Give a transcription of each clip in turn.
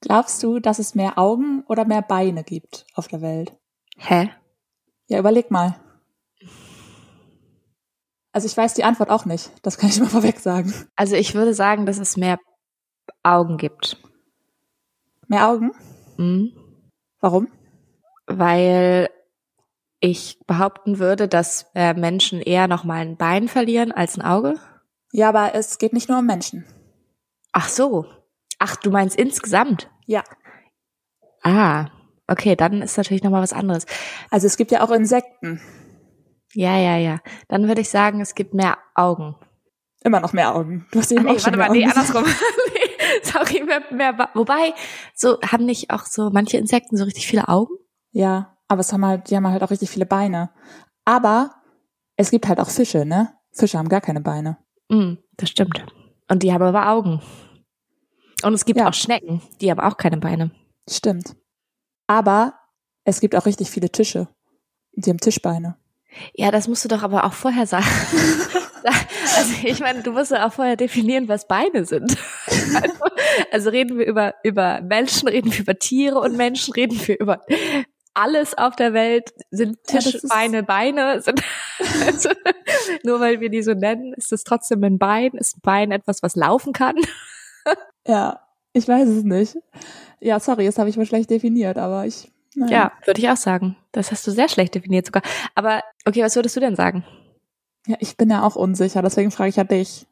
Glaubst du, dass es mehr Augen oder mehr Beine gibt auf der Welt? Hä? Ja, überleg mal. Also ich weiß die Antwort auch nicht. Das kann ich mal vorweg sagen. Also ich würde sagen, dass es mehr Augen gibt. Mehr Augen? Mhm. Warum? Weil ich behaupten würde, dass äh, Menschen eher noch mal ein Bein verlieren als ein Auge. Ja, aber es geht nicht nur um Menschen. Ach so. Ach, du meinst insgesamt? Ja. Ah, okay, dann ist natürlich noch mal was anderes. Also es gibt ja auch Insekten. Ja, ja, ja. Dann würde ich sagen, es gibt mehr Augen. Immer noch mehr Augen. Du hast eben nee, auch schon warte mal, nee, Augen gesagt. andersrum. nee, sorry, mehr, mehr, wobei, so haben nicht auch so manche Insekten so richtig viele Augen? Ja, aber es haben halt, die haben halt auch richtig viele Beine. Aber es gibt halt auch Fische, ne? Fische haben gar keine Beine. Mm, das stimmt. Und die haben aber Augen. Und es gibt Ja. auch Schnecken, die haben auch keine Beine. Stimmt. Aber es gibt auch richtig viele Tische. Die haben Tischbeine. Ja, das musst du doch aber auch vorher sagen. also ich meine, du musst ja auch vorher definieren, was Beine sind. Also, also reden wir über, über Menschen, reden wir über Tiere und Menschen, reden wir über alles auf der Welt. Sind Ja, das Tische, ist- Beine, Beine? Sind, also, nur weil wir die so nennen, ist es trotzdem ein Bein? Ist ein Bein etwas, was laufen kann? Ja, ich weiß es nicht. Ja, sorry, das habe ich mal schlecht definiert, aber ich. Naja. Ja, würde ich auch sagen. Das hast du sehr schlecht definiert sogar. Aber okay, was würdest du denn sagen? Ja, ich bin ja auch unsicher, deswegen frage ich ja dich.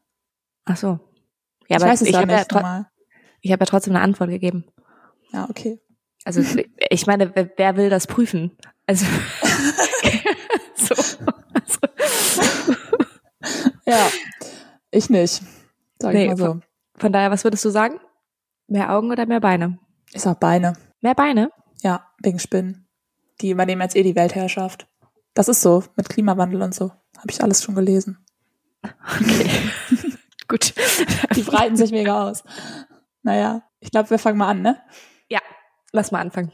Ach so. Ja, ich aber weiß es ich ja habe ja, tro- mal. ich hab ja trotzdem eine Antwort gegeben. Ja, okay. Also ich meine, wer, wer will das prüfen? Also, so. Also, Ja, ich nicht. Sag ich Nee, mal so. Von daher, was würdest du sagen? Mehr Augen oder mehr Beine? Ich sag Beine. Mehr Beine? Ja, wegen Spinnen. Die übernehmen jetzt eh die Weltherrschaft. Das ist so, mit Klimawandel und so. Habe ich alles schon gelesen. Okay. Gut. Die breiten sich mega aus. Naja, ich glaube, wir fangen mal an, ne? Ja, lass mal anfangen.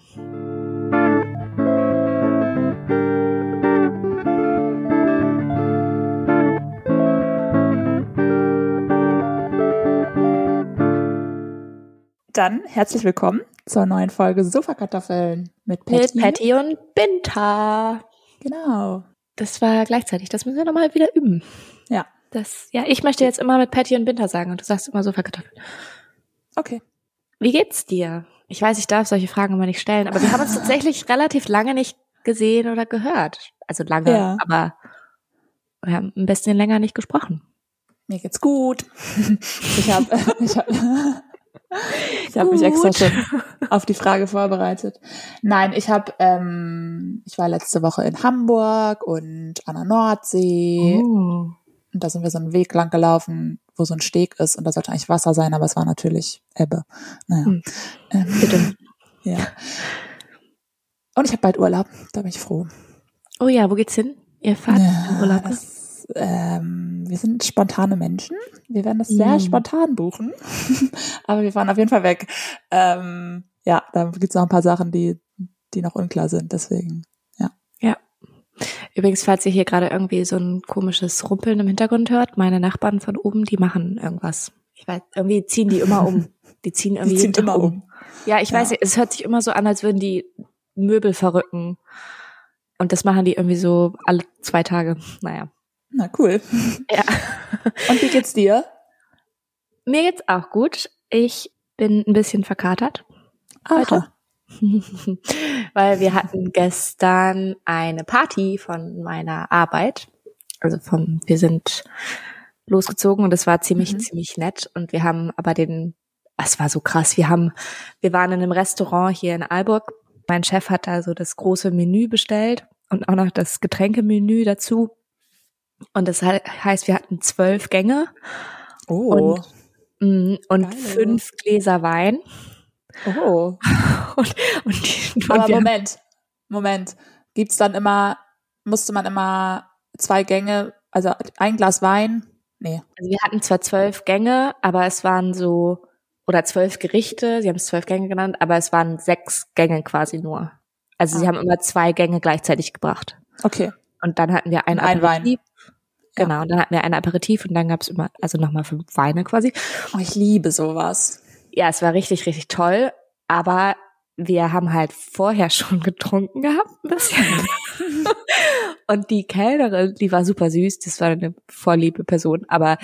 Dann herzlich willkommen zur neuen Folge Sofakartoffeln mit Patty. Mit Patty und Binta. Genau. Das war gleichzeitig. Das müssen wir nochmal wieder üben. Ja. Das, ja, ich möchte jetzt immer mit Patty und Binta sagen und du sagst immer Sofakartoffeln. Okay. Wie geht's dir? Ich weiß, ich darf solche Fragen immer nicht stellen, aber wir haben uns tatsächlich relativ lange nicht gesehen oder gehört. Also lange, Ja. aber wir haben ein bisschen länger nicht gesprochen. Mir geht's gut. Ich habe ich hab, ich hab mich extra schon auf die Frage vorbereitet. Nein, ich habe ähm, ich war letzte Woche in Hamburg und an der Nordsee Oh. und da sind wir so einen Weg lang gelaufen, wo so ein Steg ist und da sollte eigentlich Wasser sein, aber es war natürlich Ebbe. Naja. Hm. Ähm, Bitte. Ja. Und ich habe bald Urlaub, da bin ich froh. Oh ja, wo geht's hin? Ihr fahrt in Urlaub? ne? Ähm, wir sind spontane Menschen. Wir werden das sehr Mm. spontan buchen. Aber wir fahren auf jeden Fall weg. Ähm, ja, da gibt's noch ein paar Sachen, die, die noch unklar sind. Deswegen. Übrigens, falls ihr hier gerade irgendwie so ein komisches Rumpeln im Hintergrund hört, meine Nachbarn von oben, die machen irgendwas. Ich weiß, irgendwie ziehen die immer um. Die ziehen irgendwie Die ziehen immer um. Ja, ich Ja. weiß, es hört sich immer so an, als würden die Möbel verrücken. Und das machen die irgendwie so alle zwei Tage. Naja. Na cool. Ja. Und wie geht's dir? Mir geht's auch gut. Ich bin ein bisschen verkatert. Heute. Aha. Weil wir hatten gestern eine Party von meiner Arbeit. Also vom, wir sind losgezogen und es war ziemlich, Mhm. ziemlich nett. Und wir haben aber den, es war so krass. Wir haben, wir waren in einem Restaurant hier in Aalburg. Mein Chef hat also das große Menü bestellt und auch noch das Getränkemenü dazu. Und das he- heißt, wir hatten zwölf Gänge Oh. mm, und Geil. fünf Gläser Wein. oh. Und, und, und Aber Moment. Moment. Gibt's dann immer, musste man immer zwei Gänge, also ein Glas Wein? Nee. Also wir hatten zwar zwölf Gänge, aber es waren so, oder zwölf Gerichte, sie haben es zwölf Gänge genannt, aber es waren sechs Gänge quasi nur. Also sie Ah. haben immer zwei Gänge gleichzeitig gebracht. Okay. Und dann hatten wir ein Und ein Wein. Genau, und dann hatten wir ein Aperitif und dann gab's immer, also nochmal fünf Weine quasi. Oh, ich liebe sowas. Ja, es war richtig, richtig toll. Aber wir haben halt vorher schon getrunken gehabt, ein bisschen. und die Kellnerin, die war super süß, das war eine vorliebe Person, aber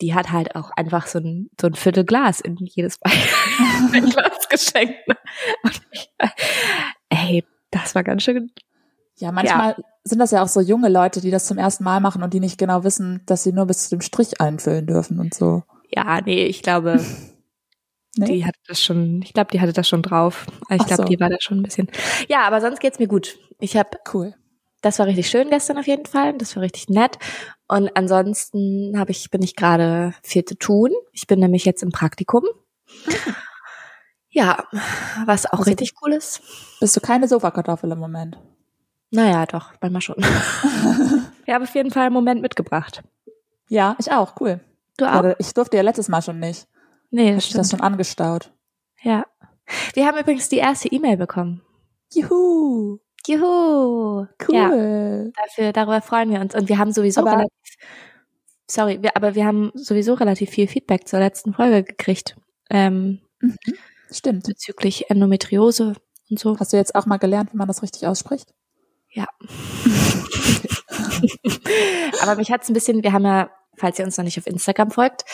die hat halt auch einfach so ein, so ein Viertel Glas in jedes Glas geschenkt. Und ich, ey, das war ganz schön. Ja, manchmal ja. sind das ja auch so junge Leute, die das zum ersten Mal machen und die nicht genau wissen, dass sie nur bis zu dem Strich einfüllen dürfen und so. Ja, nee, ich glaube, nee? die hatte das schon, ich glaube, die hatte das schon drauf. Ich glaube, so. die war da schon ein bisschen. Ja, aber sonst geht's mir gut. Ich habe cool. Das war richtig schön gestern auf jeden Fall. Das war richtig nett. Und ansonsten habe ich, bin ich gerade viel zu tun. Ich bin nämlich jetzt im Praktikum. Ja, was auch also, richtig cool ist. Bist du keine Sofakartoffel im Moment? Naja, doch, manchmal schon. ich habe auf jeden Fall einen Moment mitgebracht. Ja, ich auch, cool. Du auch? Ich durfte ja letztes Mal schon nicht. Nee, das Hab ich das schon angestaut. Ja. Wir haben übrigens die erste E-Mail bekommen. Juhu. Juhu. Cool. Ja, dafür, darüber freuen wir uns. Und wir haben sowieso aber, relativ, sorry, wir, aber wir haben sowieso relativ viel Feedback zur letzten Folge gekriegt. Ähm, mhm, stimmt. Bezüglich Endometriose und so. Hast du jetzt auch mal gelernt, wie man das richtig ausspricht? Ja. aber mich hat's ein bisschen, wir haben ja, falls ihr uns noch nicht auf Instagram folgt,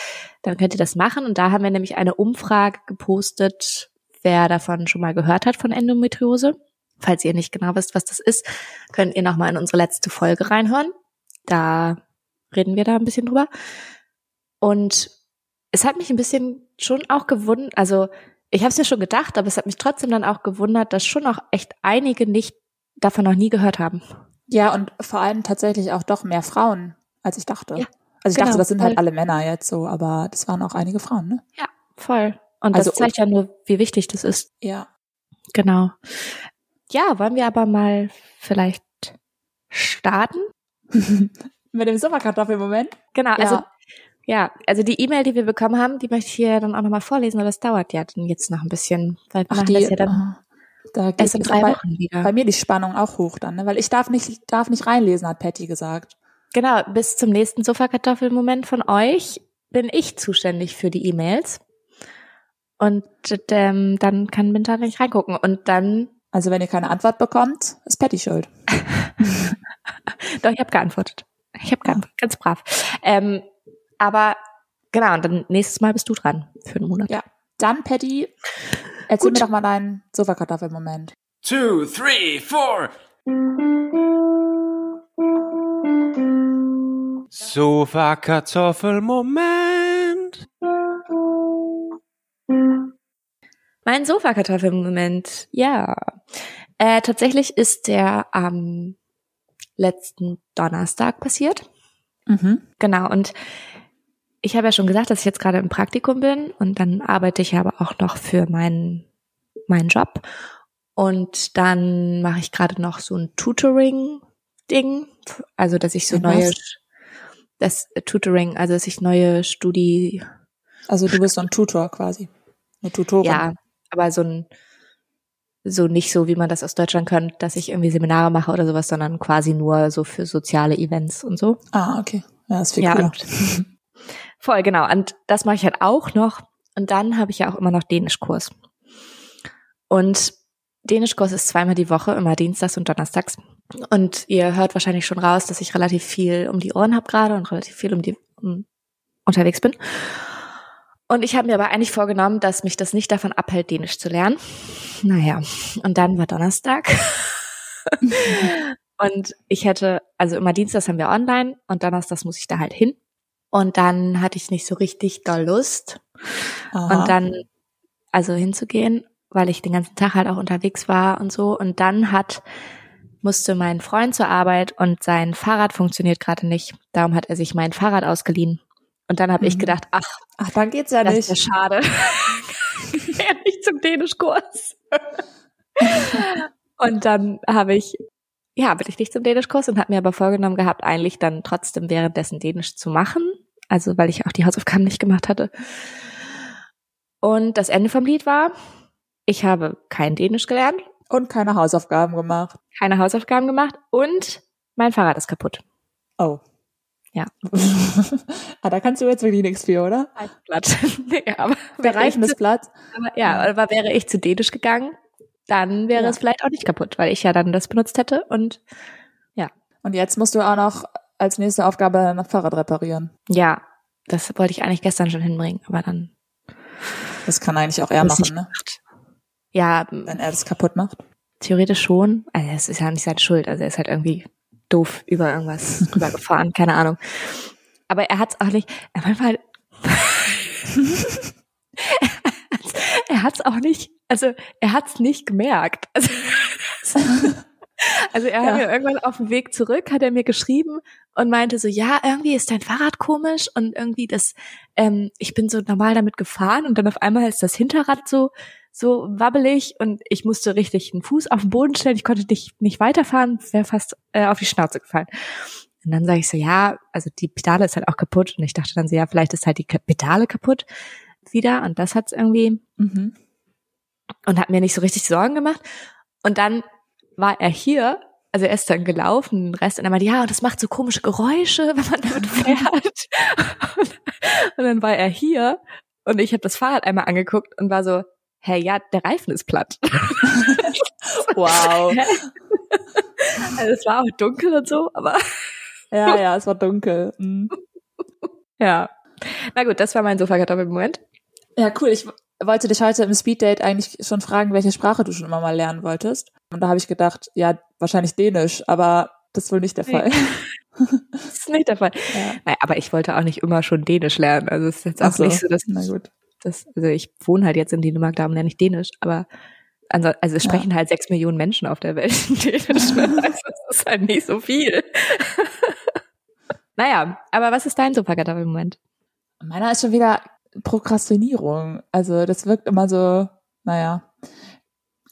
dann könnt ihr das machen. Und da haben wir nämlich eine Umfrage gepostet, wer davon schon mal gehört hat von Endometriose. Falls ihr nicht genau wisst, was das ist, könnt ihr nochmal in unsere letzte Folge reinhören. Da reden wir da ein bisschen drüber. Und es hat mich ein bisschen schon auch gewundert, also ich habe es ja schon gedacht, aber es hat mich trotzdem dann auch gewundert, dass schon auch echt einige nicht davon noch nie gehört haben. Ja, und vor allem tatsächlich auch doch mehr Frauen, als ich dachte. Ja, also ich genau, dachte, das sind halt voll. halt alle Männer jetzt so, aber das waren auch einige Frauen, ne? Ja, voll. Und also, das zeigt ja nur, wie wichtig das ist. Ja. Genau. Ja, wollen wir aber mal vielleicht starten? Mit dem Sommerkartoffelmoment? Genau, ja. also ja, also die E-Mail, die wir bekommen haben, die möchte ich hier dann auch nochmal vorlesen, aber es dauert ja dann jetzt noch ein bisschen, weil wir Ach, machen die, das ja dann da erst in drei bei, Wochen wieder. Bei mir die Spannung auch hoch dann, ne? weil ich darf nicht, darf nicht reinlesen, hat Patty gesagt. Genau, bis zum nächsten Sofakartoffelmoment von euch bin ich zuständig für die E-Mails. Und ähm, dann kann Minta nicht reingucken. Und dann also wenn ihr keine Antwort bekommt, ist Patty schuld. Doch, ich habe geantwortet. Ich habe geantwortet, ganz brav. Ähm, aber genau, und dann nächstes Mal bist du dran für einen Monat. Ja. Dann, Patty, erzähl Gut. mir doch mal deinen Sofakartoffel-Moment. Two, three, four. Sofakartoffel-Moment. Mein Sofakartoffelmoment, ja. Äh, tatsächlich ist der am letzten Donnerstag passiert. Mhm. Genau, und ich habe ja schon gesagt, dass ich jetzt gerade im Praktikum bin und dann arbeite ich aber auch noch für meinen, meinen Job. Und dann mache ich gerade noch so ein Tutoring-Ding, also dass ich so Und neue, was? das Tutoring, also dass ich neue Studi. Also du bist so ein Tutor quasi. Eine Tutorin. Ja, aber so ein, so nicht so, wie man das aus Deutschland kennt, dass ich irgendwie Seminare mache oder sowas, sondern quasi nur so für soziale Events und so. Ah, okay. Ja, ist viel ja, cooler. voll, genau. Und das mache ich halt auch noch. Und dann habe ich ja auch immer noch Dänischkurs. Und Dänischkurs ist zweimal die Woche, immer Dienstags und Donnerstags. Und ihr hört wahrscheinlich schon raus, dass ich relativ viel um die Ohren habe gerade und relativ viel um die um, unterwegs bin. Und ich habe mir aber eigentlich vorgenommen, dass mich das nicht davon abhält, Dänisch zu lernen. Naja, und dann war Donnerstag. und ich hätte, also immer Dienstags haben wir online und Donnerstags muss ich da halt hin. Und dann hatte ich nicht so richtig doll Lust. Aha. Und dann, also hinzugehen, weil ich den ganzen Tag halt auch unterwegs war und so. Und dann hat, musste mein Freund zur Arbeit und sein Fahrrad funktioniert gerade nicht. Darum hat er sich mein Fahrrad ausgeliehen. Und dann habe mhm. ich gedacht, ach, ach, dann geht's ja das nicht. ist ja schade. ja, nicht zum Dänischkurs. und dann habe ich, ja, bin ich nicht zum Dänischkurs und habe mir aber vorgenommen gehabt, eigentlich dann trotzdem währenddessen Dänisch zu machen. Also weil ich auch die Hausaufgaben nicht gemacht hatte. Und das Ende vom Lied war, ich habe kein Dänisch gelernt. Und keine Hausaufgaben gemacht. Keine Hausaufgaben gemacht und mein Fahrrad ist kaputt. Oh. ah, da kannst du jetzt wirklich nichts für, oder? Blatt. nee, aber Der Reifen ist platt. aber, ja, aber wäre ich zu Dänisch gegangen, dann wäre Ja. es vielleicht auch nicht kaputt, weil ich ja dann das benutzt hätte und Und jetzt musst du auch noch als nächste Aufgabe ein Fahrrad reparieren. ja, das wollte ich eigentlich gestern schon hinbringen, aber dann Das kann eigentlich auch er machen, ne? ja, Wenn er das kaputt macht. theoretisch schon. Also es ist ja nicht seine Schuld, also er ist halt irgendwie doof über irgendwas rübergefahren, keine Ahnung. Aber er hat's auch nicht, er manchmal er hat's auch nicht, also er hat's nicht gemerkt. Also, also er hat Ja. mir irgendwann auf dem Weg zurück, hat er mir geschrieben und meinte so, ja, irgendwie ist dein Fahrrad komisch und irgendwie das, ähm, ich bin so normal damit gefahren und dann auf einmal ist das Hinterrad so, so wabbelig und ich musste richtig einen Fuß auf den Boden stellen, ich konnte nicht, nicht weiterfahren, wäre fast äh, auf die Schnauze gefallen. Und dann sage ich so, ja, also die Pedale ist halt auch kaputt und ich dachte dann so, ja, vielleicht ist halt die Pedale kaputt wieder und das hat's irgendwie Mhm. und hat mir nicht so richtig Sorgen gemacht. Und dann war er hier, also er ist dann gelaufen, den Rest, und er meinte, ja, und das macht so komische Geräusche, wenn man damit fährt. und, und dann war er hier und ich habe das Fahrrad einmal angeguckt und war so, hey, ja, der Reifen ist platt. Wow. also es war auch dunkel und so, aber Ja, ja, es war dunkel. Mhm. ja. Na gut, das war mein Sofakartoffel-Moment. Ja, cool. Ich wollte dich heute im Speeddate eigentlich schon fragen, welche Sprache du schon immer mal lernen wolltest. Und da habe ich gedacht, ja, wahrscheinlich Dänisch, aber das ist wohl nicht der Nee. Fall. Das ist nicht der Fall. Ja. Naja, aber ich wollte auch nicht immer schon Dänisch lernen. Also es ist jetzt auch so. nicht so, dass Na gut. das, also ich wohne halt jetzt in Dänemark, darum lerne ich Dänisch, aber also, also es Ja. sprechen halt sechs Millionen Menschen auf der Welt Dänisch. Ne? Also das ist halt nicht so viel. naja, aber was ist dein Superkartoffel-Moment? Meiner ist schon wieder Prokrastinierung. Also das wirkt immer so, naja.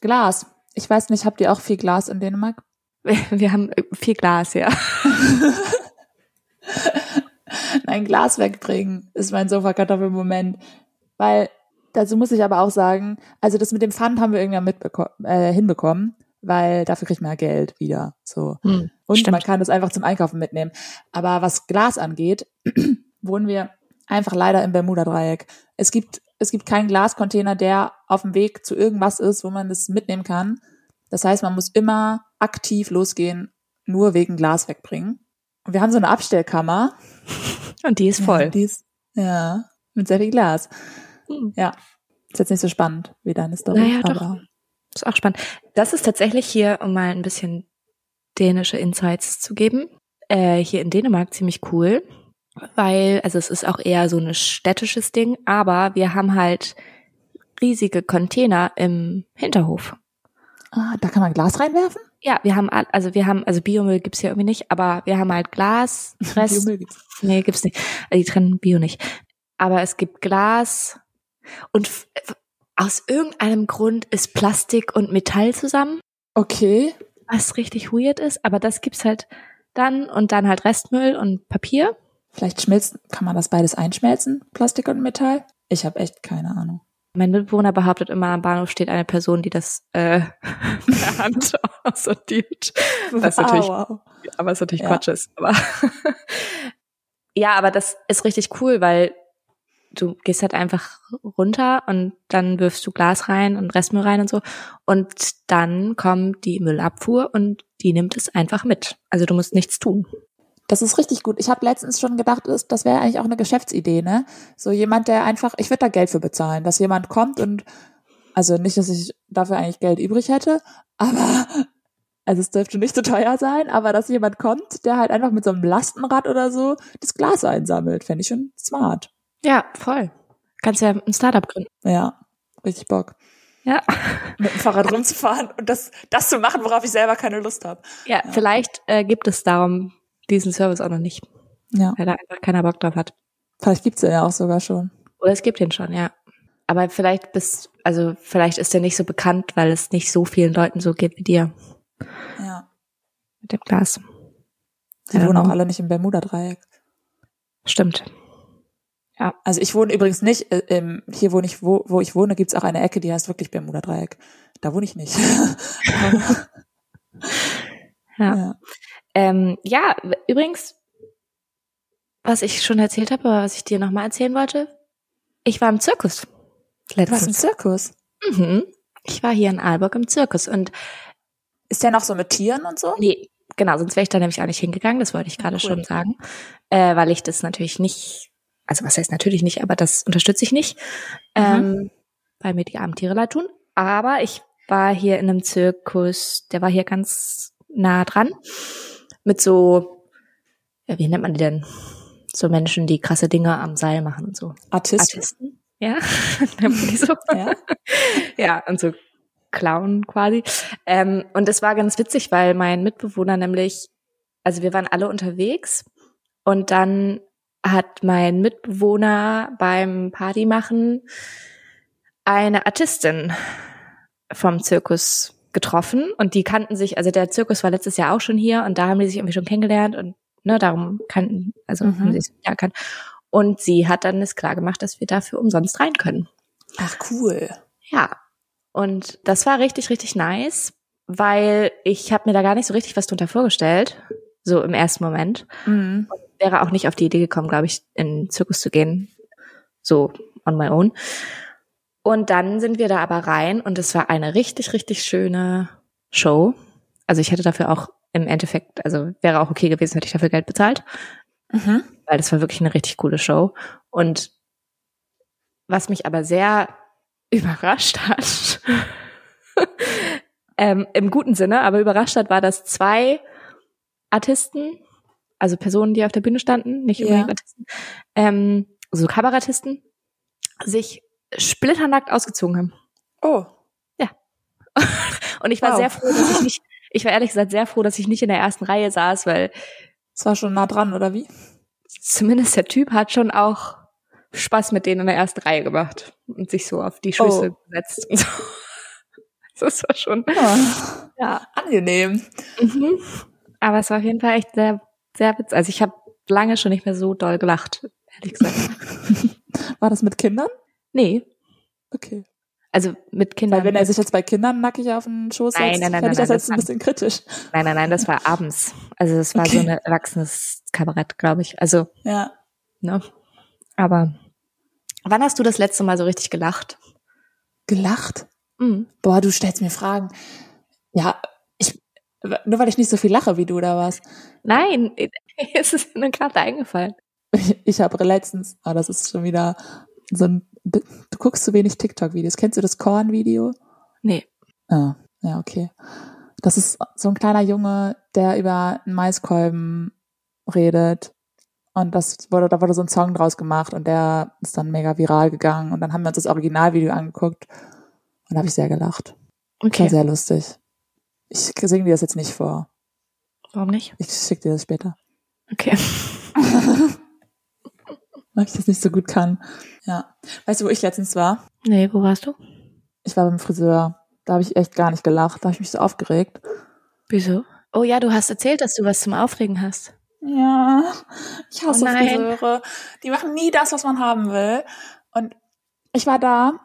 Glas. Ich weiß nicht, habt ihr auch viel Glas in Dänemark? Wir, haben äh, viel Glas, ja. Ein Glas wegbringen ist mein Sofakartoffel-Moment. Weil, dazu muss ich aber auch sagen, also das mit dem Pfand haben wir irgendwann mitbeko- äh, hinbekommen, weil dafür kriegt man ja Geld wieder. So. Hm, Und stimmt. man kann das einfach zum Einkaufen mitnehmen. Aber was Glas angeht, wohnen wir einfach leider im Bermuda-Dreieck. Es gibt, es gibt keinen Glascontainer, der auf dem Weg zu irgendwas ist, wo man das mitnehmen kann. Das heißt, man muss immer aktiv losgehen, nur wegen Glas wegbringen. Und wir haben so eine Abstellkammer. Und die ist Ja, voll. die ist, ja, mit sehr viel Glas. Hm. Ja. Ist jetzt nicht so spannend wie deine Story. Naja, doch. aber Ist auch spannend. Das ist tatsächlich hier, um mal ein bisschen dänische Insights zu geben, äh, hier in Dänemark ziemlich cool, weil, also es ist auch eher so ein städtisches Ding, aber wir haben halt riesige Container im Hinterhof. Ah, da kann man Glas reinwerfen? Ja, wir haben, also wir haben, also Biomüll gibt's hier irgendwie nicht, aber wir haben halt Glas, Rest, Biomüll gibt's. nee, gibt's nicht. Also die trennen Bio nicht. Aber es gibt Glas und aus irgendeinem Grund ist Plastik und Metall zusammen. Okay. was richtig weird ist, aber das gibt's halt dann und dann halt Restmüll und Papier. Vielleicht schmilzt, kann man das beides einschmelzen, Plastik und Metall? Ich habe echt keine Ahnung. Mein Mitbewohner behauptet immer, am Bahnhof steht eine Person, die das äh, per Hand aussortiert. Was natürlich, Ah, wow. aber es natürlich Ja. Quatsch ist. Aber ja, aber das ist richtig cool, weil du gehst halt einfach runter und dann wirfst du Glas rein und Restmüll rein und so. Und dann kommt die Müllabfuhr und die nimmt es einfach mit. Also du musst nichts tun. Das ist richtig gut. Ich habe letztens schon gedacht, das wäre eigentlich auch eine Geschäftsidee, ne? So jemand, der einfach, ich würde da Geld für bezahlen, dass jemand kommt und, also nicht, dass ich dafür eigentlich Geld übrig hätte, aber, also es dürfte nicht so teuer sein, aber dass jemand kommt, der halt einfach mit so einem Lastenrad oder so das Glas einsammelt, fände ich schon smart. Ja, voll. Kannst ja ein Startup gründen. Ja, richtig Bock. Ja. Mit dem Fahrrad rumzufahren und das, das zu machen, worauf ich selber keine Lust habe. Ja, vielleicht äh, gibt es darum diesen Service auch noch nicht, Ja, weil da einfach keiner Bock drauf hat. vielleicht gibt's den ja auch sogar schon. Oder es gibt den schon, ja. Aber vielleicht bist, also vielleicht ist der nicht so bekannt, weil es nicht so vielen Leuten so geht wie dir Ja. mit dem Glas. Die Ja, wohnen auch alle nicht im Bermuda-Dreieck. Stimmt. Also ich wohne übrigens nicht, äh, im, hier wo ich, wo, wo ich wohne, gibt's auch eine Ecke, die heißt wirklich Bermuda-Dreieck. Da wohne ich nicht. Ja. ja. Ähm, ja, übrigens, was ich schon erzählt habe, aber was ich dir nochmal erzählen wollte. Ich war im Zirkus. Du warst im Letztens. Zirkus. Mhm. Ich war hier in Aalborg im Zirkus und Ist der noch so mit Tieren und so? nee, genau, sonst wäre ich da nämlich auch nicht hingegangen, das wollte ich gerade cool. schon sagen. Äh, weil ich das natürlich nicht, also was heißt natürlich nicht, aber das unterstütze ich nicht. Ähm, weil mir die armen Tiere leid tun. Aber ich war hier in einem Zirkus, der war hier ganz nah dran. Mit so, ja, wie nennt man die denn? So Menschen, die krasse Dinge am Seil machen und so. Artist. Artisten. Ja, so. Ja. ja, und so Clown quasi. Ähm, und es war ganz witzig, weil mein Mitbewohner nämlich, also wir waren alle unterwegs und dann hat mein Mitbewohner beim Partymachen eine Artistin vom Zirkus getroffen und die kannten sich, also der Zirkus war letztes Jahr auch schon hier und da haben die sich irgendwie schon kennengelernt und ne, darum kannten, also Mhm. haben sie sich ja erkannt. Und sie hat dann es klar gemacht, dass wir dafür umsonst rein können. Ach, cool. Ja. Und das war richtig, richtig nice, weil ich habe mir da gar nicht so richtig was drunter vorgestellt, so im ersten Moment. Mhm. Wäre auch nicht auf die Idee gekommen, glaube ich, in den Zirkus zu gehen, so on my own. Und dann sind wir da aber rein und es war eine richtig, richtig schöne Show. Also ich hätte dafür auch im Endeffekt, also wäre auch okay gewesen, hätte ich dafür Geld bezahlt Mhm. weil das war wirklich eine richtig coole Show. Und was mich aber sehr überrascht hat, ähm, im guten Sinne, aber überrascht hat, war, dass zwei Artisten, also Personen, die auf der Bühne standen, nicht Ja. unbedingt Artisten, ähm, so Kabarettisten, sich splitternackt ausgezogen haben. Oh. Und ich war Wow. sehr froh, dass ich nicht, ich war ehrlich gesagt sehr froh, dass ich nicht in der ersten Reihe saß, weil Das war schon nah dran, oder wie? zumindest der Typ hat schon auch Spaß mit denen in der ersten Reihe gemacht und sich so auf die Schüssel Oh. gesetzt und so. Das war schon, Ja. ja. Angenehm. Mhm. Aber es war auf jeden Fall echt sehr, sehr witzig. Also ich habe lange schon nicht mehr so doll gelacht, ehrlich gesagt. War das mit Kindern? Nee, Okay. also mit Kindern. Weil wenn er sich jetzt bei Kindern nackig auf den Schoß Nein, setzt, nein, nein, fände ich das jetzt ein bisschen kritisch. nein, nein, nein, das war abends. Also das war Okay. so ein erwachsenes Kabarett, glaube ich. Also, Ja. ne. Aber wann hast du das letzte Mal so richtig gelacht? Gelacht? Mhm. Boah, du stellst mir Fragen. Ja, ich, nur weil ich nicht so viel lache wie du da warst. Nein, es ist mir gerade eingefallen. Ich, ich habe letztens, ah, das ist schon wieder so ein, du guckst zu wenig TikTok-Videos. Kennst du das Korn-Video? Nee. Ah, ja, okay. Das ist so ein kleiner Junge, der über einen Maiskolben redet. Und das wurde, da wurde so ein Song draus gemacht und der ist dann mega viral gegangen. Und dann haben wir uns das Originalvideo angeguckt und da habe ich sehr gelacht. Das war Okay. sehr lustig. Ich singe dir das jetzt nicht vor. Warum nicht? Ich schicke dir das später. Okay. Weil ich das nicht so gut kann. Ja. Weißt du, wo ich letztens war? Nee, wo warst du? Ich war beim Friseur. Da habe ich echt gar nicht gelacht. Da habe ich mich so aufgeregt. Wieso? Oh ja, du hast erzählt, dass du was zum Aufregen hast. Ja, ich hasse Oh nein. Friseure. Die machen nie das, was man haben will. Und ich war da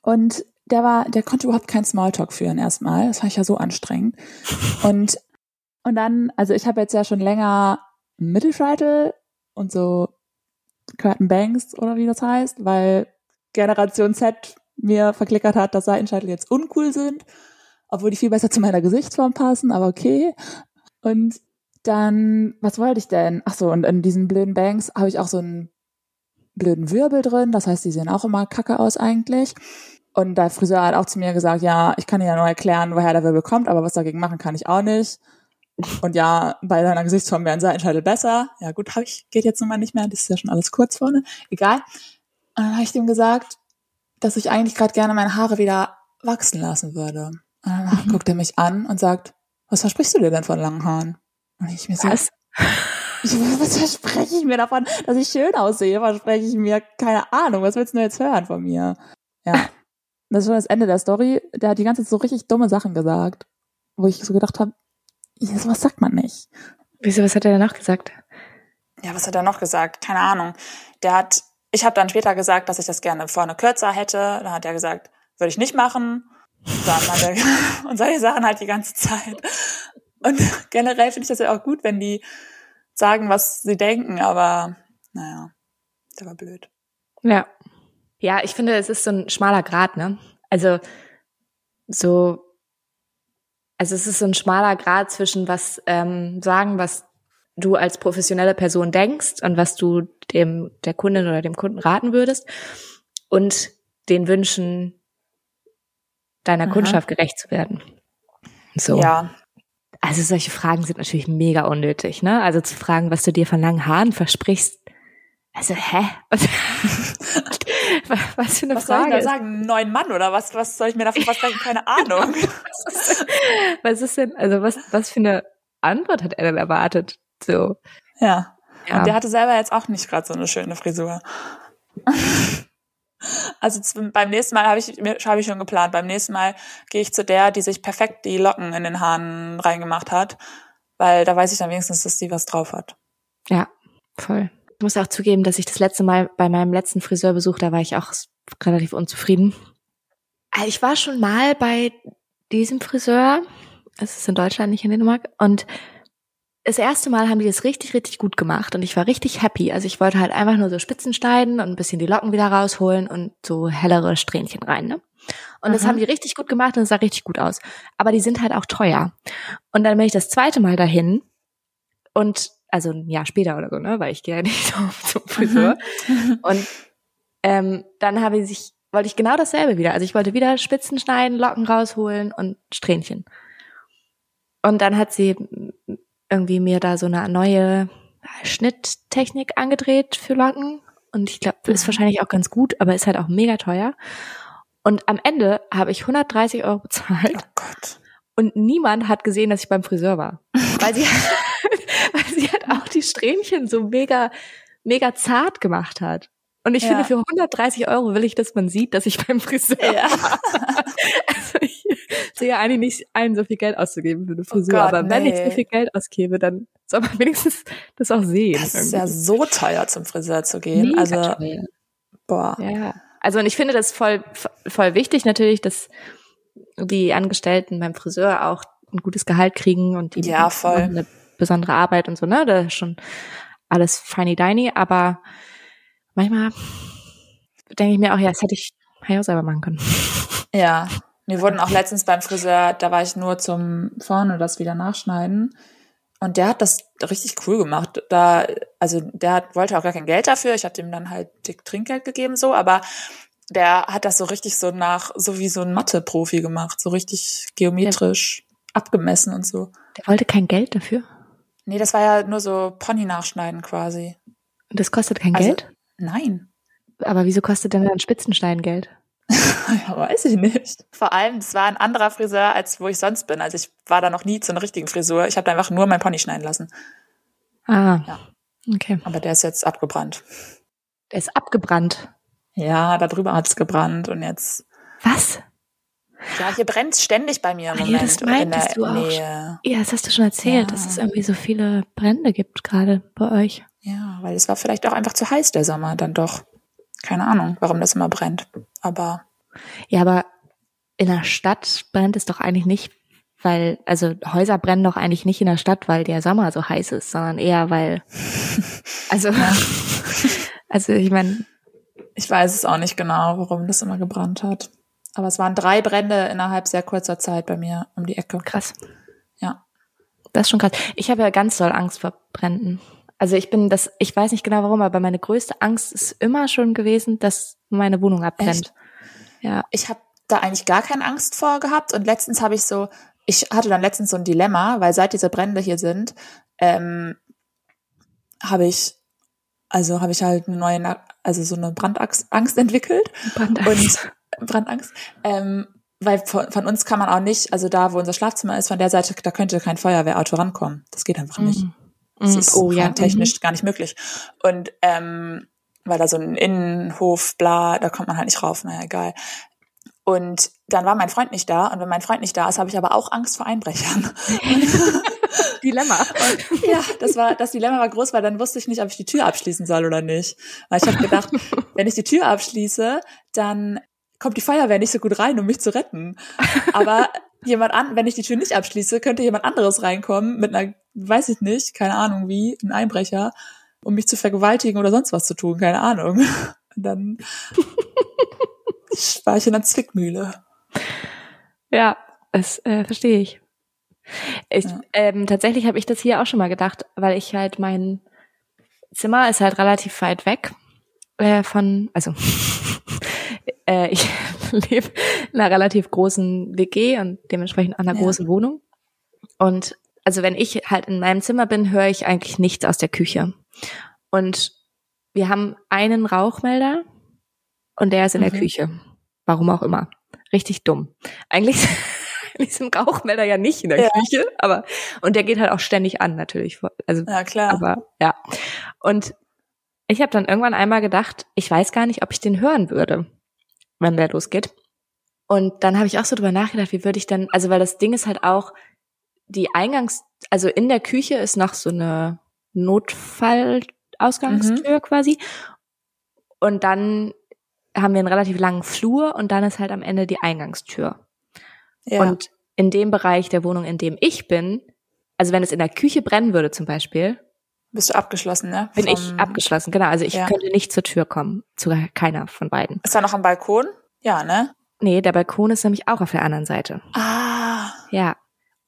und der war, der konnte überhaupt keinen Smalltalk führen erstmal. Das fand ich ja so anstrengend. Und und dann, also ich habe jetzt ja schon länger Mittelscheitel und so Curtain Banks oder wie das heißt, weil Generation Z mir verklickert hat, dass Seitenscheitel jetzt uncool sind, obwohl die viel besser zu meiner Gesichtsform passen, aber okay. Und dann, was wollte ich denn? Ach so, und in diesen blöden Banks habe ich auch so einen blöden Wirbel drin. Das heißt, die sehen auch immer kacke aus eigentlich. Und der Friseur hat auch zu mir gesagt, ja, ich kann dir ja nur erklären, woher der Wirbel kommt, aber was dagegen machen kann ich auch nicht. Und ja, bei deiner Gesichtsform wäre ein Seitenscheitel besser. Ja gut, habe ich, geht jetzt nun mal nicht mehr. Das ist ja schon alles kurz vorne. Egal. Und dann habe ich dem gesagt, dass ich eigentlich gerade gerne meine Haare wieder wachsen lassen würde. Und dann Mhm. guckt er mich an und sagt, was versprichst du dir denn von langen Haaren? Und ich mir so, Was? was verspreche ich mir davon, dass ich schön aussehe? Verspreche ich mir, keine Ahnung, was willst du jetzt hören von mir? Ja, das ist schon das Ende der Story. Der hat die ganze Zeit so richtig dumme Sachen gesagt, wo ich so gedacht habe, ja, sowas sagt man nicht. Wieso, was hat er denn noch gesagt? Ja, was hat er noch gesagt? Keine Ahnung. Der hat, ich habe dann später gesagt, dass ich das gerne vorne kürzer hätte. Dann hat er gesagt, würde ich nicht machen. Dann hat er, und solche Sachen halt die ganze Zeit. Und generell finde ich das ja auch gut, wenn die sagen, was sie denken, aber naja, der war blöd. Ja. Ja, ich finde, es ist so ein schmaler Grad, ne? Also so, also es ist so ein schmaler Grad zwischen was ähm, sagen, was du als professionelle Person denkst und was du dem der Kundin oder dem Kunden raten würdest und den Wünschen deiner Aha. Kundschaft gerecht zu werden. So. Ja, Also solche Fragen sind natürlich mega unnötig, ne? Also zu fragen, was du dir von langen Haaren versprichst. Also, hä? Was, was für eine was soll ich Frage? da sagen? Neuen Mann oder was? Was soll ich mir davon versprechen? Keine Ahnung. Was ist denn, also was, was für eine Antwort hat er denn erwartet? So. Ja. Ja. Und der hatte selber jetzt auch nicht gerade so eine schöne Frisur. Also beim nächsten Mal habe ich mir habe ich schon geplant. Beim nächsten Mal gehe ich zu der, die sich perfekt die Locken in den Haaren reingemacht hat, weil da weiß ich dann wenigstens, dass die was drauf hat. Ja, voll. Ich muss auch zugeben, dass ich das letzte Mal bei meinem letzten Friseurbesuch, da war ich auch relativ unzufrieden. Äh, Ich war schon mal bei diesem Friseur, es ist in Deutschland, nicht in Dänemark, und das erste Mal haben die das richtig, richtig gut gemacht und ich war richtig happy. Also ich wollte halt einfach nur so Spitzen schneiden und ein bisschen die Locken wieder rausholen und so hellere Strähnchen rein, ne? Und das Mhm. haben die richtig gut gemacht und es sah richtig gut aus. Aber die sind halt auch teuer. Und dann bin ich das zweite Mal dahin und also ein Jahr später oder so, ne, weil ich gehe ja nicht so zum Friseur. Und ähm, dann habe ich sich, wollte ich genau dasselbe wieder. Also ich wollte wieder Spitzen schneiden, Locken rausholen und Strähnchen. Und dann hat sie irgendwie mir da so eine neue Schnitttechnik angedreht für Locken. Und ich glaube, ist Mhm. wahrscheinlich auch ganz gut, aber ist halt auch mega teuer. Und am Ende habe ich 130 Euro bezahlt Oh Gott. und niemand hat gesehen, dass ich beim Friseur war. Weil sie, weil sie halt auch die Strähnchen so mega, mega zart gemacht hat. Und ich Ja. finde, für 130 Euro will ich, dass man sieht, dass ich beim Friseur Ja. war. Also ich sehe eigentlich nicht ein, so viel Geld auszugeben für eine Frisur. Oh Gott, aber wenn ich so nee. viel Geld ausgebe, dann soll man wenigstens das auch sehen. Das ist ja so teuer, zum Friseur zu gehen. Mega also, teuer. boah. Ja. Also und ich finde das voll, voll wichtig natürlich, dass die Angestellten beim Friseur auch ein gutes Gehalt kriegen und die Ja, voll. eine besondere Arbeit und so, ne? Das ist schon alles feiny deiny, aber manchmal denke ich mir auch, ja, das hätte ich, auch selber machen können. Ja, wir wurden auch letztens beim Friseur, da war ich nur zum vorne das wieder nachschneiden. Und der hat das richtig cool gemacht. Da, also der hat, wollte auch gar kein Geld dafür. Ich habe dem dann halt dick Trinkgeld gegeben, so, aber der hat das so richtig so nach, so wie so ein Mathe-Profi gemacht, so richtig geometrisch abgemessen und so. Der wollte kein Geld dafür. Nee, das war ja nur so Pony nachschneiden quasi. Und das kostet kein Also- Geld? Nein. Aber wieso kostet denn dann Spitzenstein Geld? Ja, weiß ich nicht. Vor allem, es war ein anderer Friseur, als wo ich sonst bin. Also ich war da noch nie zu einer richtigen Frisur. Ich habe da einfach nur mein Pony schneiden lassen. Ah, Ja. okay. Aber der ist jetzt abgebrannt. Der ist abgebrannt. Ja, da drüber hat's gebrannt und jetzt. Was? Ja, hier brennt's ständig bei mir im Ah, ja, Moment. das in der meintest du auch. Nähe. Ja, das hast du schon erzählt, Ja. dass es irgendwie so viele Brände gibt gerade bei euch. Ja, weil es war vielleicht auch einfach zu heiß der Sommer dann doch. Keine Ahnung, warum das immer brennt. Aber Ja, aber in der Stadt brennt es doch eigentlich nicht, weil, also Häuser brennen doch eigentlich nicht in der Stadt, weil der Sommer so heiß ist, sondern eher weil, also, also ich meine, ich weiß es auch nicht genau, warum das immer gebrannt hat. Aber es waren drei Brände innerhalb sehr kurzer Zeit bei mir um die Ecke. krass. Ja. Das ist schon krass. Ich habe ja ganz doll Angst vor Bränden. Also ich bin das, ich weiß nicht genau warum, aber meine größte Angst ist immer schon gewesen, dass meine Wohnung abbrennt. Echt? Ja. ich habe da eigentlich gar keine Angst vor gehabt und letztens habe ich so, ich hatte dann letztens so ein Dilemma, weil seit diese Brände hier sind, ähm, habe ich, also habe ich halt eine neue, also so eine Brandangst Angst entwickelt Brandangst. und Brandangst, ähm, weil von, von uns kann man auch nicht, also da, wo unser Schlafzimmer ist, von der Seite, da könnte kein Feuerwehrauto rankommen. Das geht einfach nicht. Mhm. Das Mhm. ist oh ja. technisch gar nicht möglich. Und ähm, weil da so ein Innenhof, bla, da kommt man halt nicht rauf, naja, egal. Und dann war mein Freund nicht da und wenn mein Freund nicht da ist, habe ich aber auch Angst vor Einbrechern. Mhm. Dilemma. ja, das war das Dilemma war groß, weil dann wusste ich nicht, ob ich die Tür abschließen soll oder nicht. Weil ich habe gedacht, wenn ich die Tür abschließe, dann kommt die Feuerwehr nicht so gut rein, um mich zu retten. Aber jemand an, wenn ich die Tür nicht abschließe, könnte jemand anderes reinkommen mit einer, weiß ich nicht, keine Ahnung wie, ein Einbrecher, um mich zu vergewaltigen oder sonst was zu tun, keine Ahnung. Und dann war ich in einer Zwickmühle. Ja, das äh, verstehe ich. ich Ja. ähm, tatsächlich habe ich das hier auch schon mal gedacht, weil ich halt mein Zimmer ist halt relativ weit weg äh, von, also äh, ich lebe in einer relativ großen WG und dementsprechend an einer Ja. großen Wohnung. Und also wenn ich halt in meinem Zimmer bin, höre ich eigentlich nichts aus der Küche. Und wir haben einen Rauchmelder und der ist in der Mhm. Küche. Warum auch immer. Richtig dumm. Eigentlich, eigentlich ist ein Rauchmelder ja nicht in der Ja. Küche, aber und der geht halt auch ständig an natürlich. Also Ja, klar. aber ja. Und ich habe dann irgendwann einmal gedacht, ich weiß gar nicht, ob ich den hören würde, wenn der losgeht. Und dann habe ich auch so drüber nachgedacht, wie würde ich denn, also weil das Ding ist halt auch, die Eingangs, also in der Küche ist noch so eine Notfallausgangstür quasi. Und dann haben wir einen relativ langen Flur und dann ist halt am Ende die Eingangstür. ja. Und in dem Bereich der Wohnung, in dem ich bin, also wenn es in der Küche brennen würde zum Beispiel, bist du abgeschlossen, ne? bin Vom- ich abgeschlossen. Genau, also ich Ja. könnte nicht zur Tür kommen. Zu keiner von beiden. Ist da noch am Balkon? Ja, ne? Nee, der Balkon ist nämlich auch auf der anderen Seite. Ah. Ja,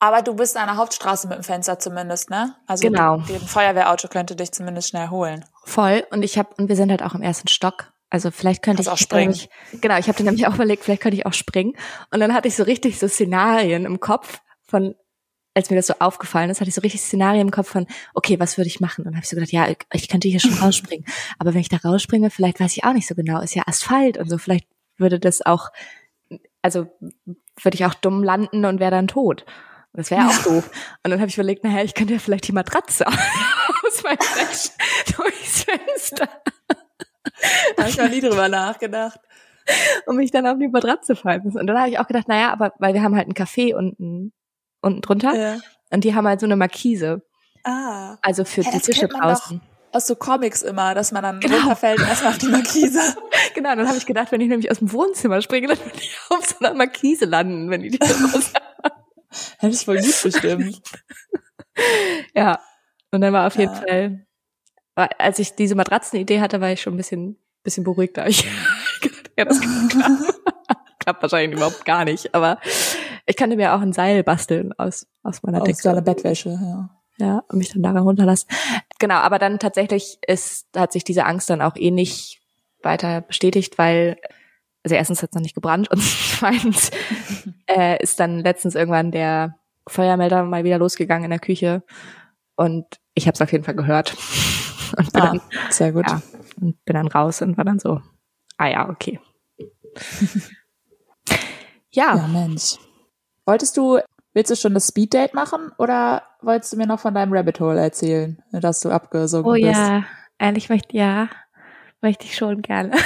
Aber du bist an der Hauptstraße mit dem Fenster zumindest, ne? Also Genau. ein Feuerwehrauto könnte dich zumindest schnell holen. voll. Und ich habe und wir sind halt auch im ersten Stock. Also vielleicht könnte Kannst ich auch springen. nämlich- Genau, ich habe dir nämlich auch überlegt, vielleicht könnte ich auch springen. Und dann hatte ich so richtig so Szenarien im Kopf von, als mir das so aufgefallen ist, hatte ich so richtig Szenarien im Kopf von, okay, was würde ich machen? Und dann habe ich so gedacht, ja, ich, könnte hier schon rausspringen. Aber wenn ich da rausspringe, vielleicht weiß ich auch nicht so genau, ist ja Asphalt und so, vielleicht würde das auch, also würde ich auch dumm landen und wäre dann tot. Und Das wäre auch doof. Und dann habe ich überlegt, naja, ich könnte ja vielleicht die Matratze aus meinem Bett durchs Fenster Da habe ich noch nie drüber nachgedacht. und mich dann auf die Matratze fallen müssen. Und dann habe ich auch gedacht, naja, aber weil wir haben halt ein Café unten, unten drunter Ja. und die haben halt so eine Markise, Ah. also für Ja, die Tische draußen. Aus so Comics immer, dass man dann Genau. runterfällt und erstmal auf die Markise. Genau, dann habe ich gedacht, wenn ich nämlich aus dem Wohnzimmer springe, dann würde ich auf so einer Markise landen, wenn die Tür raus Hätte ich voll gut bestimmt. Ja. Und dann war auf jeden Ja. Fall, war- als ich diese Matratzenidee hatte, war ich schon ein bisschen, bisschen beruhigter. Ich ja, das klappen. klappt wahrscheinlich überhaupt gar nicht, aber ich könnte mir auch ein Seil basteln aus, aus meiner Aus Decke. deiner Bettwäsche, ja. Ja, und mich dann daran runterlassen. Genau, aber dann tatsächlich ist, hat sich diese Angst dann auch eh nicht weiter bestätigt, weil, also erstens hat es noch nicht gebrannt und zweitens äh, ist dann letztens irgendwann der Feuermelder mal wieder losgegangen in der Küche und ich habe es auf jeden Fall gehört und bin, Ah, dann, sehr gut. ja, und bin dann raus und war dann so, ah ja, okay. ja, Ja, Mensch. Wolltest du, willst du schon das Speeddate machen oder wolltest du mir noch von deinem Rabbit Hole erzählen, dass du abgesogen oh bist? ja, ehrlich möchte, ja, möchte ich schon gerne.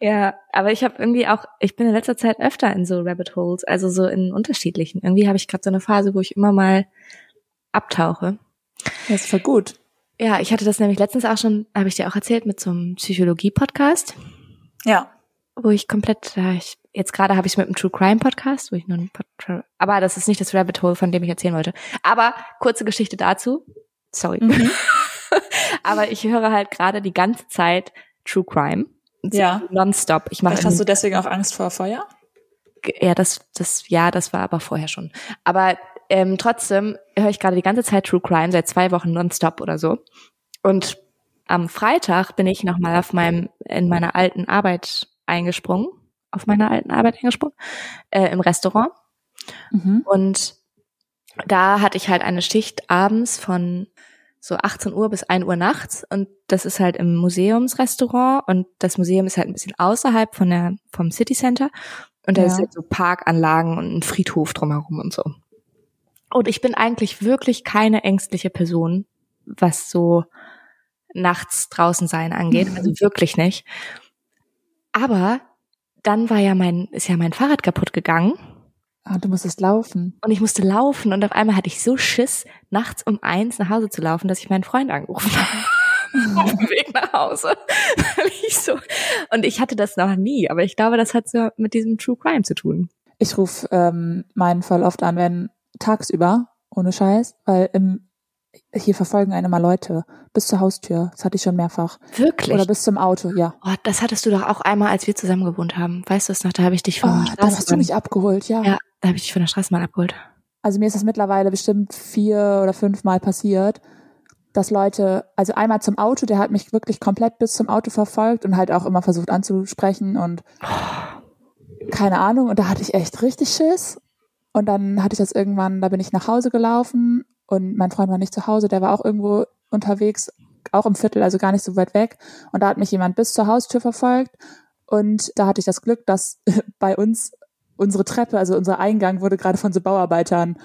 Ja, aber ich habe irgendwie auch, ich bin in letzter Zeit öfter in so Rabbit Holes, also so in unterschiedlichen. Irgendwie habe ich gerade so eine Phase, wo ich immer mal abtauche. Das ist voll gut. Ja, ich hatte das nämlich letztens auch schon, habe ich dir auch erzählt, mit so einem Psychologie-Podcast, Ja. wo ich komplett, da ich, jetzt gerade habe ich es mit einem True Crime Podcast, wo ich nur aber das ist nicht das Rabbit Hole, von dem ich erzählen wollte. Aber kurze Geschichte dazu. Sorry. Mhm. aber ich höre halt gerade die ganze Zeit True Crime. Ja. Nonstop. Ich mache Vielleicht hast du deswegen auch Angst vor Feuer? ja, das, das, ja, das war aber vorher schon. Aber ähm, trotzdem höre ich gerade die ganze Zeit True Crime seit zwei Wochen nonstop oder so. Und am Freitag bin ich nochmal auf meinem, in meiner alten Arbeit eingesprungen, auf meiner alten Arbeit eingesprungen, äh, im Restaurant. Mhm. Und da hatte ich halt eine Schicht abends von so 18 Uhr bis 1 Uhr nachts und das ist halt im Museumsrestaurant und das Museum ist halt ein bisschen außerhalb von der, vom City Center und da Ja. ist halt so Parkanlagen und ein Friedhof drumherum und so. Und ich bin eigentlich wirklich keine ängstliche Person, was so nachts draußen sein angeht, Mhm. also wirklich nicht. Aber dann war ja mein, ist ja mein Fahrrad kaputt gegangen Ah, du musstest laufen. und ich musste laufen und auf einmal hatte ich so Schiss, nachts um eins nach Hause zu laufen, dass ich meinen Freund angerufen habe. auf dem Weg nach Hause. Weil ich so, und ich hatte das noch nie, aber ich glaube, das hat so mit diesem True Crime zu tun. Ich rufe ähm, meinen voll oft an, wenn tagsüber, ohne Scheiß, weil im, hier verfolgen einen immer Leute bis zur Haustür. Das hatte ich schon mehrfach. Wirklich? Oder bis zum Auto, ja. oh, das hattest du doch auch einmal, als wir zusammen gewohnt haben. Weißt du es noch? Da habe ich dich von Oh, der da hast du mich abgeholt, ja. Ja, da habe ich dich von der Straßenbahn abgeholt. Also mir ist das mittlerweile bestimmt vier oder fünf Mal passiert, dass Leute, also einmal zum Auto, der hat mich wirklich komplett bis zum Auto verfolgt und halt auch immer versucht anzusprechen und keine Ahnung. Und da hatte ich echt richtig Schiss. Und dann hatte ich das irgendwann, da bin ich nach Hause gelaufen und mein Freund war nicht zu Hause, der war auch irgendwo unterwegs, auch im Viertel, also gar nicht so weit weg. Und da hat mich jemand bis zur Haustür verfolgt. Und da hatte ich das Glück, dass bei uns unsere Treppe, also unser Eingang wurde gerade von so Bauarbeitern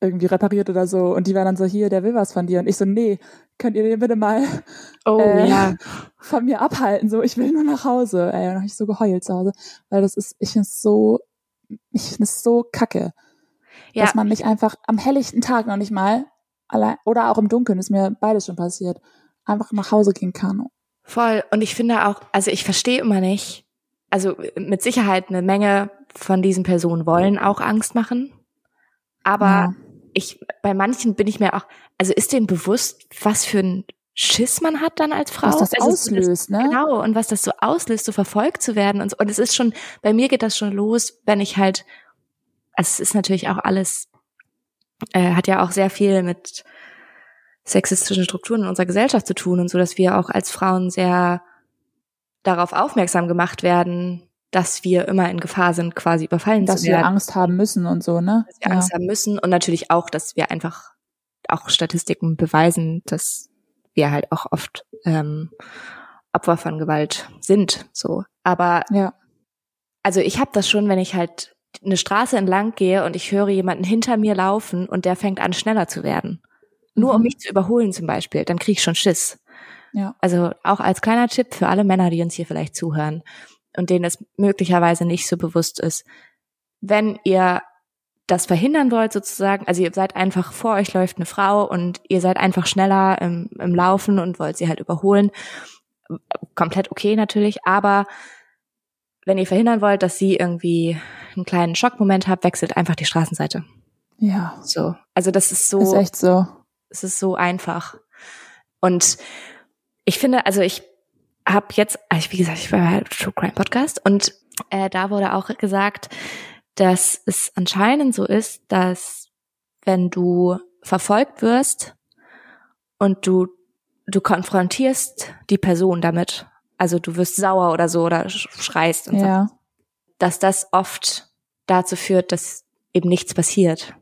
irgendwie repariert oder so. Und die waren dann so, hier, der will was von dir. Und ich so, nee, könnt ihr den bitte mal Oh Äh, ja. von mir abhalten? So, ich will nur nach Hause. Ey, und dann habe ich so geheult zu Hause. Weil das ist, ich finde es so, ich finde es so kacke, Ja, dass man nicht einfach am helllichten Tag noch nicht mal, allein, oder auch im Dunkeln, ist mir beides schon passiert, einfach nach Hause gehen kann. voll. Und ich finde auch, also ich verstehe immer nicht, also mit Sicherheit eine Menge von diesen Personen wollen auch Angst machen. Aber Ja. ich, bei manchen bin ich mir auch, also ist denen bewusst, was für ein Schiss man hat dann als Frau? Was das Also so auslöst, ne? Genau, und was das so auslöst, so verfolgt zu werden und so. Und es ist schon, bei mir geht das schon los, wenn ich halt, also es ist natürlich auch alles, äh, hat ja auch sehr viel mit sexistischen Strukturen in unserer Gesellschaft zu tun und so, dass wir auch als Frauen sehr darauf aufmerksam gemacht werden, dass wir immer in Gefahr sind, quasi überfallen Dass zu wir werden Angst haben müssen und so, ne? dass wir Angst haben müssen und natürlich auch, dass wir einfach auch Statistiken beweisen, dass wir halt auch oft ähm, Opfer von Gewalt sind. So, aber Ja. also ich habe das schon, wenn ich halt eine Straße entlang gehe und ich höre jemanden hinter mir laufen und der fängt an schneller zu werden, nur um Mhm. mich zu überholen zum Beispiel, dann kriege ich schon Schiss. Ja. Also auch als kleiner Tipp für alle Männer, die uns hier vielleicht zuhören und denen es möglicherweise nicht so bewusst ist, wenn ihr das verhindern wollt sozusagen, also ihr seid einfach vor euch läuft eine Frau und ihr seid einfach schneller im, im Laufen und wollt sie halt überholen, komplett okay natürlich, aber wenn ihr verhindern wollt, dass sie irgendwie einen kleinen Schockmoment hat, wechselt einfach die Straßenseite. Ja. So, also das ist so Ist echt so. es ist so einfach. Und ich finde, also ich habe jetzt, also wie gesagt, ich war bei True Crime Podcast und äh, da wurde auch gesagt, dass es anscheinend so ist, dass wenn du verfolgt wirst und du du konfrontierst die Person damit, also du wirst sauer oder so oder sch- schreist und so, Ja. dass das oft dazu führt, dass eben nichts passiert.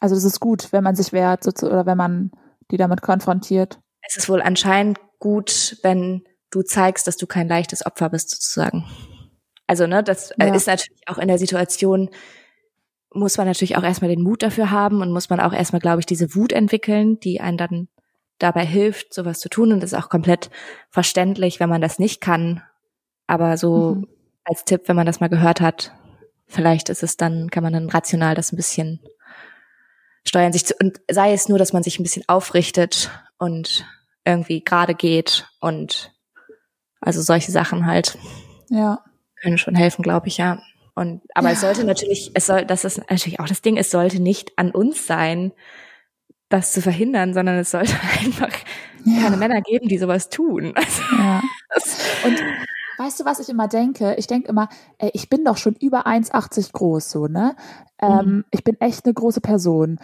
Also das ist gut, wenn man sich wehrt so oder wenn man die damit konfrontiert. es ist wohl anscheinend gut, wenn du zeigst, dass du kein leichtes Opfer bist, sozusagen. Also, ne, das äh, Ja. ist natürlich auch in der Situation, muss man natürlich auch erstmal den Mut dafür haben und muss man auch erstmal, glaube ich, diese Wut entwickeln, die einen dann dabei hilft, sowas zu tun. Und das ist auch komplett verständlich, wenn man das nicht kann. Aber so Mhm. als Tipp, wenn man das mal gehört hat, vielleicht ist es dann, kann man dann rational das ein bisschen steuern sich zu, und sei es nur, dass man sich ein bisschen aufrichtet und irgendwie gerade geht und also solche Sachen halt Ja. können schon helfen, glaube ich, ja. Und aber es sollte natürlich, es soll, das ist natürlich auch das Ding, es sollte nicht an uns sein, das zu verhindern, sondern es sollte einfach Ja. keine Männer geben, die sowas tun. Also, ja. Und weißt du, was ich immer denke? Ich denke immer, ey, ich bin doch schon über 1,80 groß, so, ne? Ähm, Mhm. Ich bin echt eine große Person.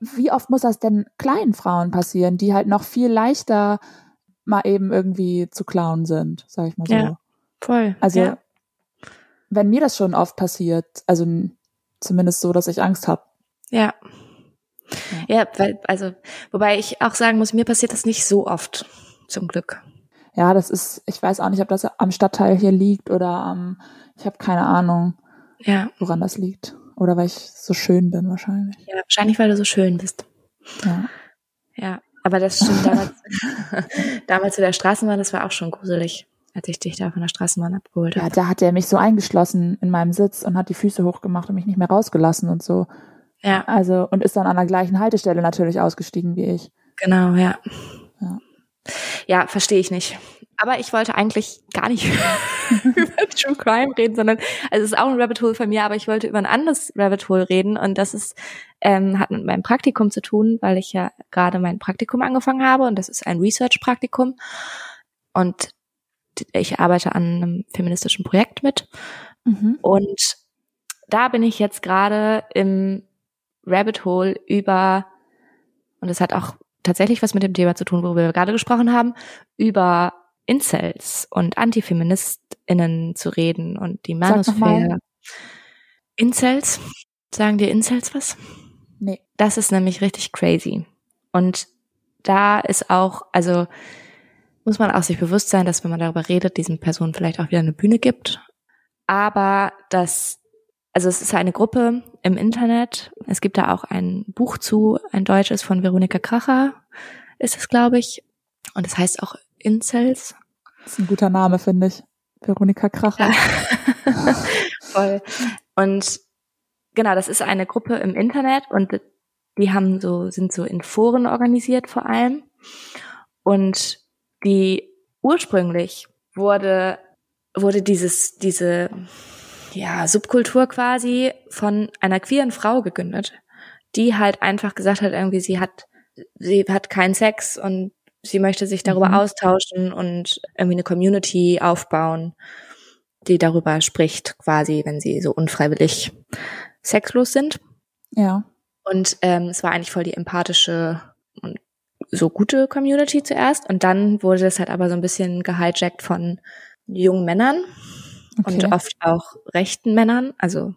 Wie oft muss das denn kleinen Frauen passieren, die halt noch viel leichter mal eben irgendwie zu klauen sind, sag ich mal so. Ja. voll. Also, ja. wenn mir das schon oft passiert, also zumindest so, dass ich Angst habe. Ja. Ja, weil, also, wobei ich auch sagen muss, mir passiert das nicht so oft, zum Glück. Ja, das ist, ich weiß auch nicht, ob das am Stadtteil hier liegt oder am, ich habe keine Ahnung, Ja. woran das liegt. Oder weil ich so schön bin wahrscheinlich. Ja, wahrscheinlich, weil du so schön bist. Ja. Ja. Aber das stimmt damals, damals zu der Straßenbahn, das war auch schon gruselig, als ich dich da von der Straßenbahn abgeholt Ja, habe. da hat er mich so eingeschlossen in meinem Sitz und hat die Füße hochgemacht und mich nicht mehr rausgelassen und so. Ja, Also, und ist dann an der gleichen Haltestelle natürlich ausgestiegen wie ich. genau, ja. Ja. Ja, verstehe ich nicht. Aber ich wollte eigentlich gar nicht über True Crime reden, sondern also es ist auch ein Rabbit Hole von mir, aber ich wollte über ein anderes Rabbit Hole reden und das ist ähm, hat mit meinem Praktikum zu tun, weil ich ja gerade mein Praktikum angefangen habe und das ist ein Research-Praktikum und ich arbeite an einem feministischen Projekt mit Mhm. und da bin ich jetzt gerade im Rabbit Hole über und es hat auch tatsächlich was mit dem Thema zu tun, worüber wir gerade gesprochen haben, über Incels und AntifeministInnen zu reden und die. Manosphere. Incels? Sagen dir Incels was? Nee. Das ist nämlich richtig crazy. Und da ist auch, also muss man auch sich bewusst sein, dass wenn man darüber redet, diesen Personen vielleicht auch wieder eine Bühne gibt. Aber das, also es ist eine Gruppe im Internet. Es gibt da auch ein Buch zu, ein deutsches von Veronika Kracher ist es, glaube ich. Und es heißt auch Incels. Das ist ein guter Name, finde ich. Veronika Kracher. Voll. Und genau, das ist eine Gruppe im Internet und die haben so, sind so in Foren organisiert vor allem. Und die ursprünglich wurde, wurde dieses, diese, ja, Subkultur quasi von einer queeren Frau gegründet, die halt einfach gesagt hat, irgendwie, sie hat, sie hat keinen Sex und sie möchte sich darüber Mhm. austauschen und irgendwie eine Community aufbauen, die darüber spricht, quasi, wenn sie so unfreiwillig sexlos sind. Ja. Und ähm, es war eigentlich voll die empathische und so gute Community zuerst. Und dann wurde das halt aber so ein bisschen gehijackt von jungen Männern Okay. und oft auch rechten Männern, also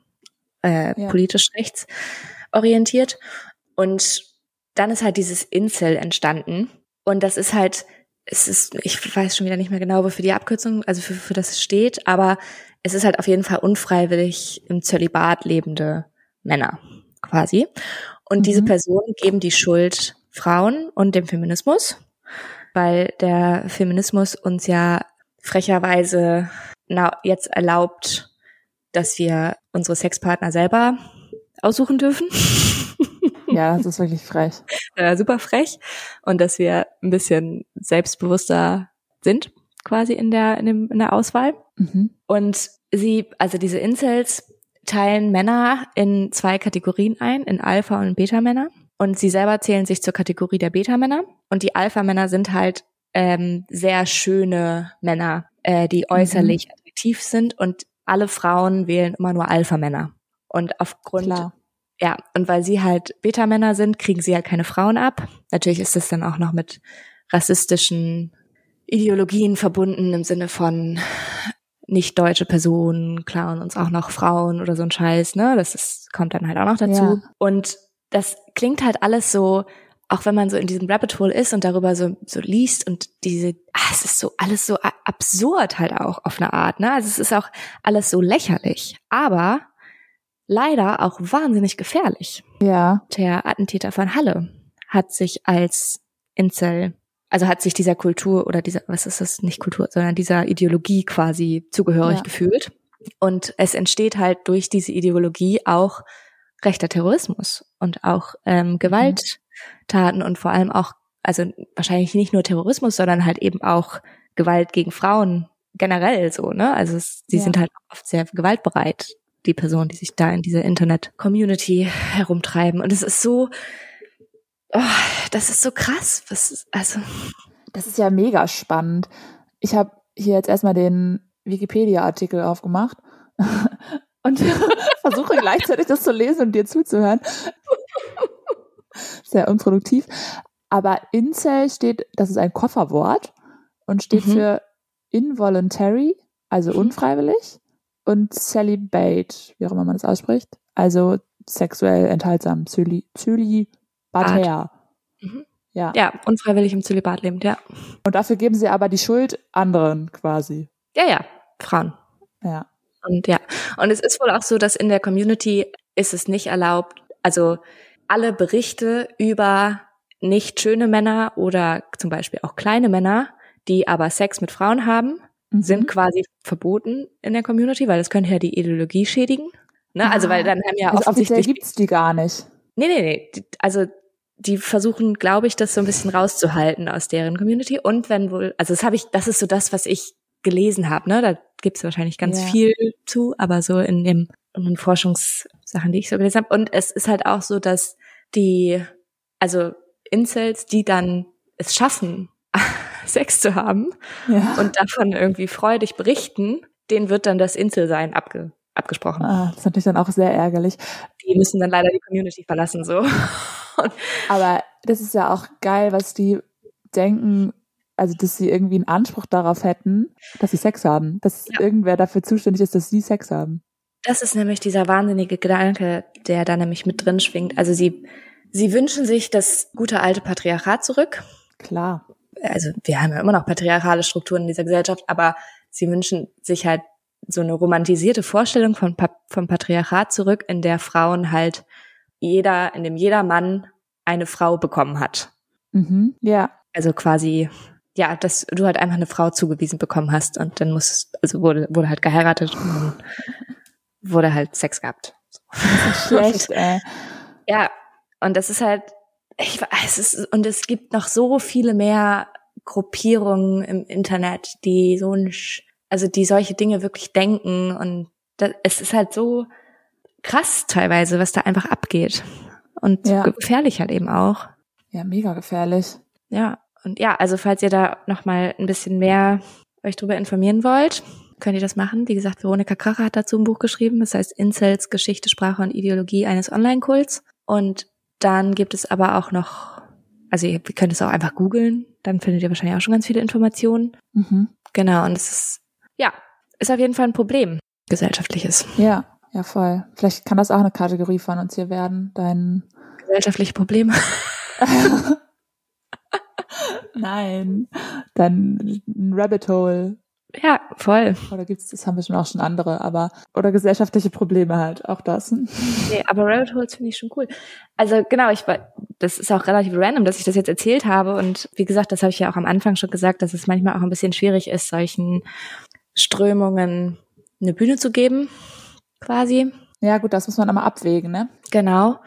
äh, Ja. politisch rechts orientiert. Und dann ist halt dieses Incel entstanden. Und das ist halt, es ist, ich weiß schon wieder nicht mehr genau, wofür die Abkürzung, also für, für das steht, aber es ist halt auf jeden Fall unfreiwillig im Zölibat lebende Männer quasi. Und diese Mhm. Personen geben die Schuld Frauen und dem Feminismus, weil der Feminismus uns ja frecherweise na, jetzt erlaubt, dass wir unsere Sexpartner selber aussuchen dürfen. Ja, das ist wirklich frech. äh, super frech und dass wir ein bisschen selbstbewusster sind quasi in der in, dem, in der Auswahl Mhm. und sie also diese Incels teilen Männer in zwei Kategorien ein in Alpha und Beta Männer und sie selber zählen sich zur Kategorie der Beta Männer und die Alpha Männer sind halt ähm, sehr schöne Männer äh, die äußerlich attraktiv sind und alle Frauen wählen immer nur Alpha Männer und aufgrund Klar. ja, und weil sie halt Beta-Männer sind, kriegen sie halt keine Frauen ab. Natürlich ist das dann auch noch mit rassistischen Ideologien verbunden im Sinne von nicht deutsche Personen klauen uns auch noch Frauen oder so ein Scheiß, ne? Das ist, kommt dann halt auch noch dazu. Ja. Und das klingt halt alles so, auch wenn man so in diesem Rabbit Hole ist und darüber so, so liest und diese, ah, es ist so alles so absurd halt auch auf eine Art, ne? Also es ist auch alles so lächerlich, aber leider auch wahnsinnig gefährlich. Ja. Der Attentäter von Halle hat sich als Incel, also hat sich dieser Kultur oder dieser, was ist das, nicht Kultur, sondern dieser Ideologie quasi zugehörig Ja. gefühlt. Und es entsteht halt durch diese Ideologie auch rechter Terrorismus und auch ähm, Gewalttaten und vor allem auch, also wahrscheinlich nicht nur Terrorismus, sondern halt eben auch Gewalt gegen Frauen generell so, ne? Also es, sie Ja. sind halt oft sehr gewaltbereit, die Personen, die sich da in dieser Internet-Community herumtreiben. Und es ist so, oh, das ist so krass. Was, ist- also, Das ist ja mega spannend. Ich habe hier jetzt erstmal den Wikipedia-Artikel aufgemacht und versuche gleichzeitig das zu lesen und dir zuzuhören. Sehr unproduktiv. Aber Incel steht, das ist ein Kofferwort und steht Mhm. für involuntary, also Mhm. unfreiwillig, und celibate, wie auch immer man das ausspricht, also sexuell enthaltsam, zöli, zölibatär. Mhm. Ja. ja, unfreiwillig im Zölibat lebend, ja. Und dafür geben sie aber die Schuld anderen quasi. Ja, ja, Frauen. Ja. Und ja, und es ist wohl auch so, dass in der Community ist es nicht erlaubt, also alle Berichte über nicht schöne Männer oder zum Beispiel auch kleine Männer, die aber Sex mit Frauen haben, Mhm. sind quasi verboten in der Community, weil das könnte ja die Ideologie schädigen. Ne? Also Ah. weil dann haben ja also offiziell offensichtlich gibt's die gar nicht. Nee, nee, nee. Die- Also die versuchen, glaube ich, das so ein bisschen rauszuhalten aus deren Community. Und wenn wohl, also das habe ich, das ist so das, was ich gelesen habe, ne? Da gibt's wahrscheinlich ganz Ja. viel zu, aber so in dem in den Forschungssachen, die ich so gelesen habe. Und es ist halt auch so, dass die, also Incels, die dann es schaffen, Sex zu haben Ja. und davon irgendwie freudig berichten, denen wird dann das Incel-Sein abge abgesprochen. Ah, das ist natürlich dann auch sehr ärgerlich. Die müssen dann leider die Community verlassen, so. Und Aber das ist ja auch geil, was die denken, also dass sie irgendwie einen Anspruch darauf hätten, dass sie Sex haben. Dass Ja. irgendwer dafür zuständig ist, dass sie Sex haben. Das ist nämlich dieser wahnsinnige Gedanke, der da nämlich mit drin schwingt. Also sie, sie wünschen sich das gute alte Patriarchat zurück. Klar. Also wir haben ja immer noch patriarchale Strukturen in dieser Gesellschaft, aber sie wünschen sich halt so eine romantisierte Vorstellung von, vom Patriarchat zurück, in der Frauen halt jeder, in dem jeder Mann eine Frau bekommen hat. Mhm. Ja. Also quasi, ja, dass du halt einfach eine Frau zugewiesen bekommen hast und dann muss, also wurde, wurde halt geheiratet und dann wurde halt Sex gehabt. Schlecht, ey. Ja, und das ist halt, ich weiß, es ist, und es gibt noch so viele mehr Gruppierungen im Internet, die so ein, Sch- also die solche Dinge wirklich denken und das, es ist halt so krass teilweise, was da einfach abgeht. Und Ja. gefährlich halt eben auch. Ja, mega gefährlich. Ja, und ja, also falls ihr da noch mal ein bisschen mehr euch drüber informieren wollt, könnt ihr das machen. Wie gesagt, Veronika Kracher hat dazu ein Buch geschrieben. Das heißt Incels, Geschichte, Sprache und Ideologie eines Online-Kults. Und dann gibt es aber auch noch, also ihr könnt es auch einfach googeln. Dann findet ihr wahrscheinlich auch schon ganz viele Informationen. Mhm. Genau, und es ist, ja, ist auf jeden Fall ein Problem, gesellschaftliches. Ja, ja, voll. Vielleicht kann das auch eine Kategorie von uns hier werden. Dein Gesellschaftliche Probleme. Nein. Dann ein Rabbit Hole. Ja, voll. Oder gibt's, das haben wir schon auch schon andere, aber oder gesellschaftliche Probleme halt, auch das. Nee, aber Rabbit Holes finde ich schon cool. Also genau, ich war, das ist auch relativ random, dass ich das jetzt erzählt habe. Und wie gesagt, das habe ich ja auch am Anfang schon gesagt, dass es manchmal auch ein bisschen schwierig ist, solchen Strömungen eine Bühne zu geben, quasi. Ja, gut, das muss man immer abwägen, ne? Genau.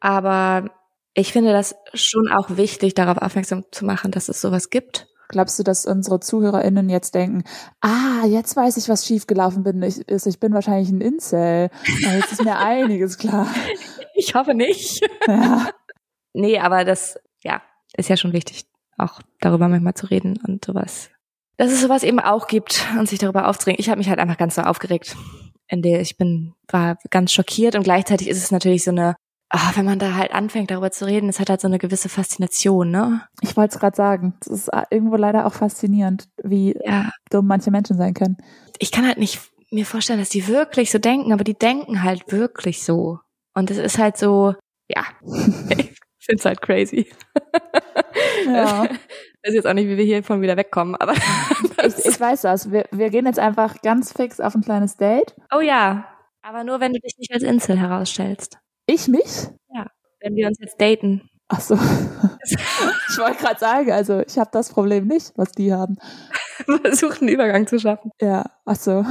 Aber ich finde das schon auch wichtig, darauf aufmerksam zu machen, dass es sowas gibt. Glaubst du, dass unsere ZuhörerInnen jetzt denken, ah, jetzt weiß ich, was schiefgelaufen bin, ich, ist, ich bin wahrscheinlich ein Incel. Jetzt ist mir einiges klar. Ich hoffe nicht. Ja. Nee, aber das, ja, ist ja schon wichtig, auch darüber manchmal zu reden und sowas. Dass es sowas eben auch gibt und sich darüber aufzuregen. Ich habe mich halt einfach ganz so aufgeregt. In der ich bin, war ganz schockiert und gleichzeitig ist es natürlich so eine, ah, wenn man da halt anfängt, darüber zu reden, es hat halt so eine gewisse Faszination, ne? Ich wollte es gerade sagen. Es ist irgendwo leider auch faszinierend, wie Ja. dumm manche Menschen sein können. Ich kann halt nicht mir vorstellen, dass die wirklich so denken, aber die denken halt wirklich so. Und es ist halt so, ja, ich find's halt crazy. Ja. Ich weiß jetzt auch nicht, wie wir hiervon wieder wegkommen, aber Ich, ich weiß das. Wir, wir gehen jetzt einfach ganz fix auf ein kleines Date. Oh ja, aber nur wenn du dich nicht als Insel herausstellst. Ich mich? Wenn wir uns jetzt daten. Ach so. Ich wollte gerade sagen, also ich habe das Problem nicht, was die haben. Versuchen, einen Übergang zu schaffen. Ja, ach so.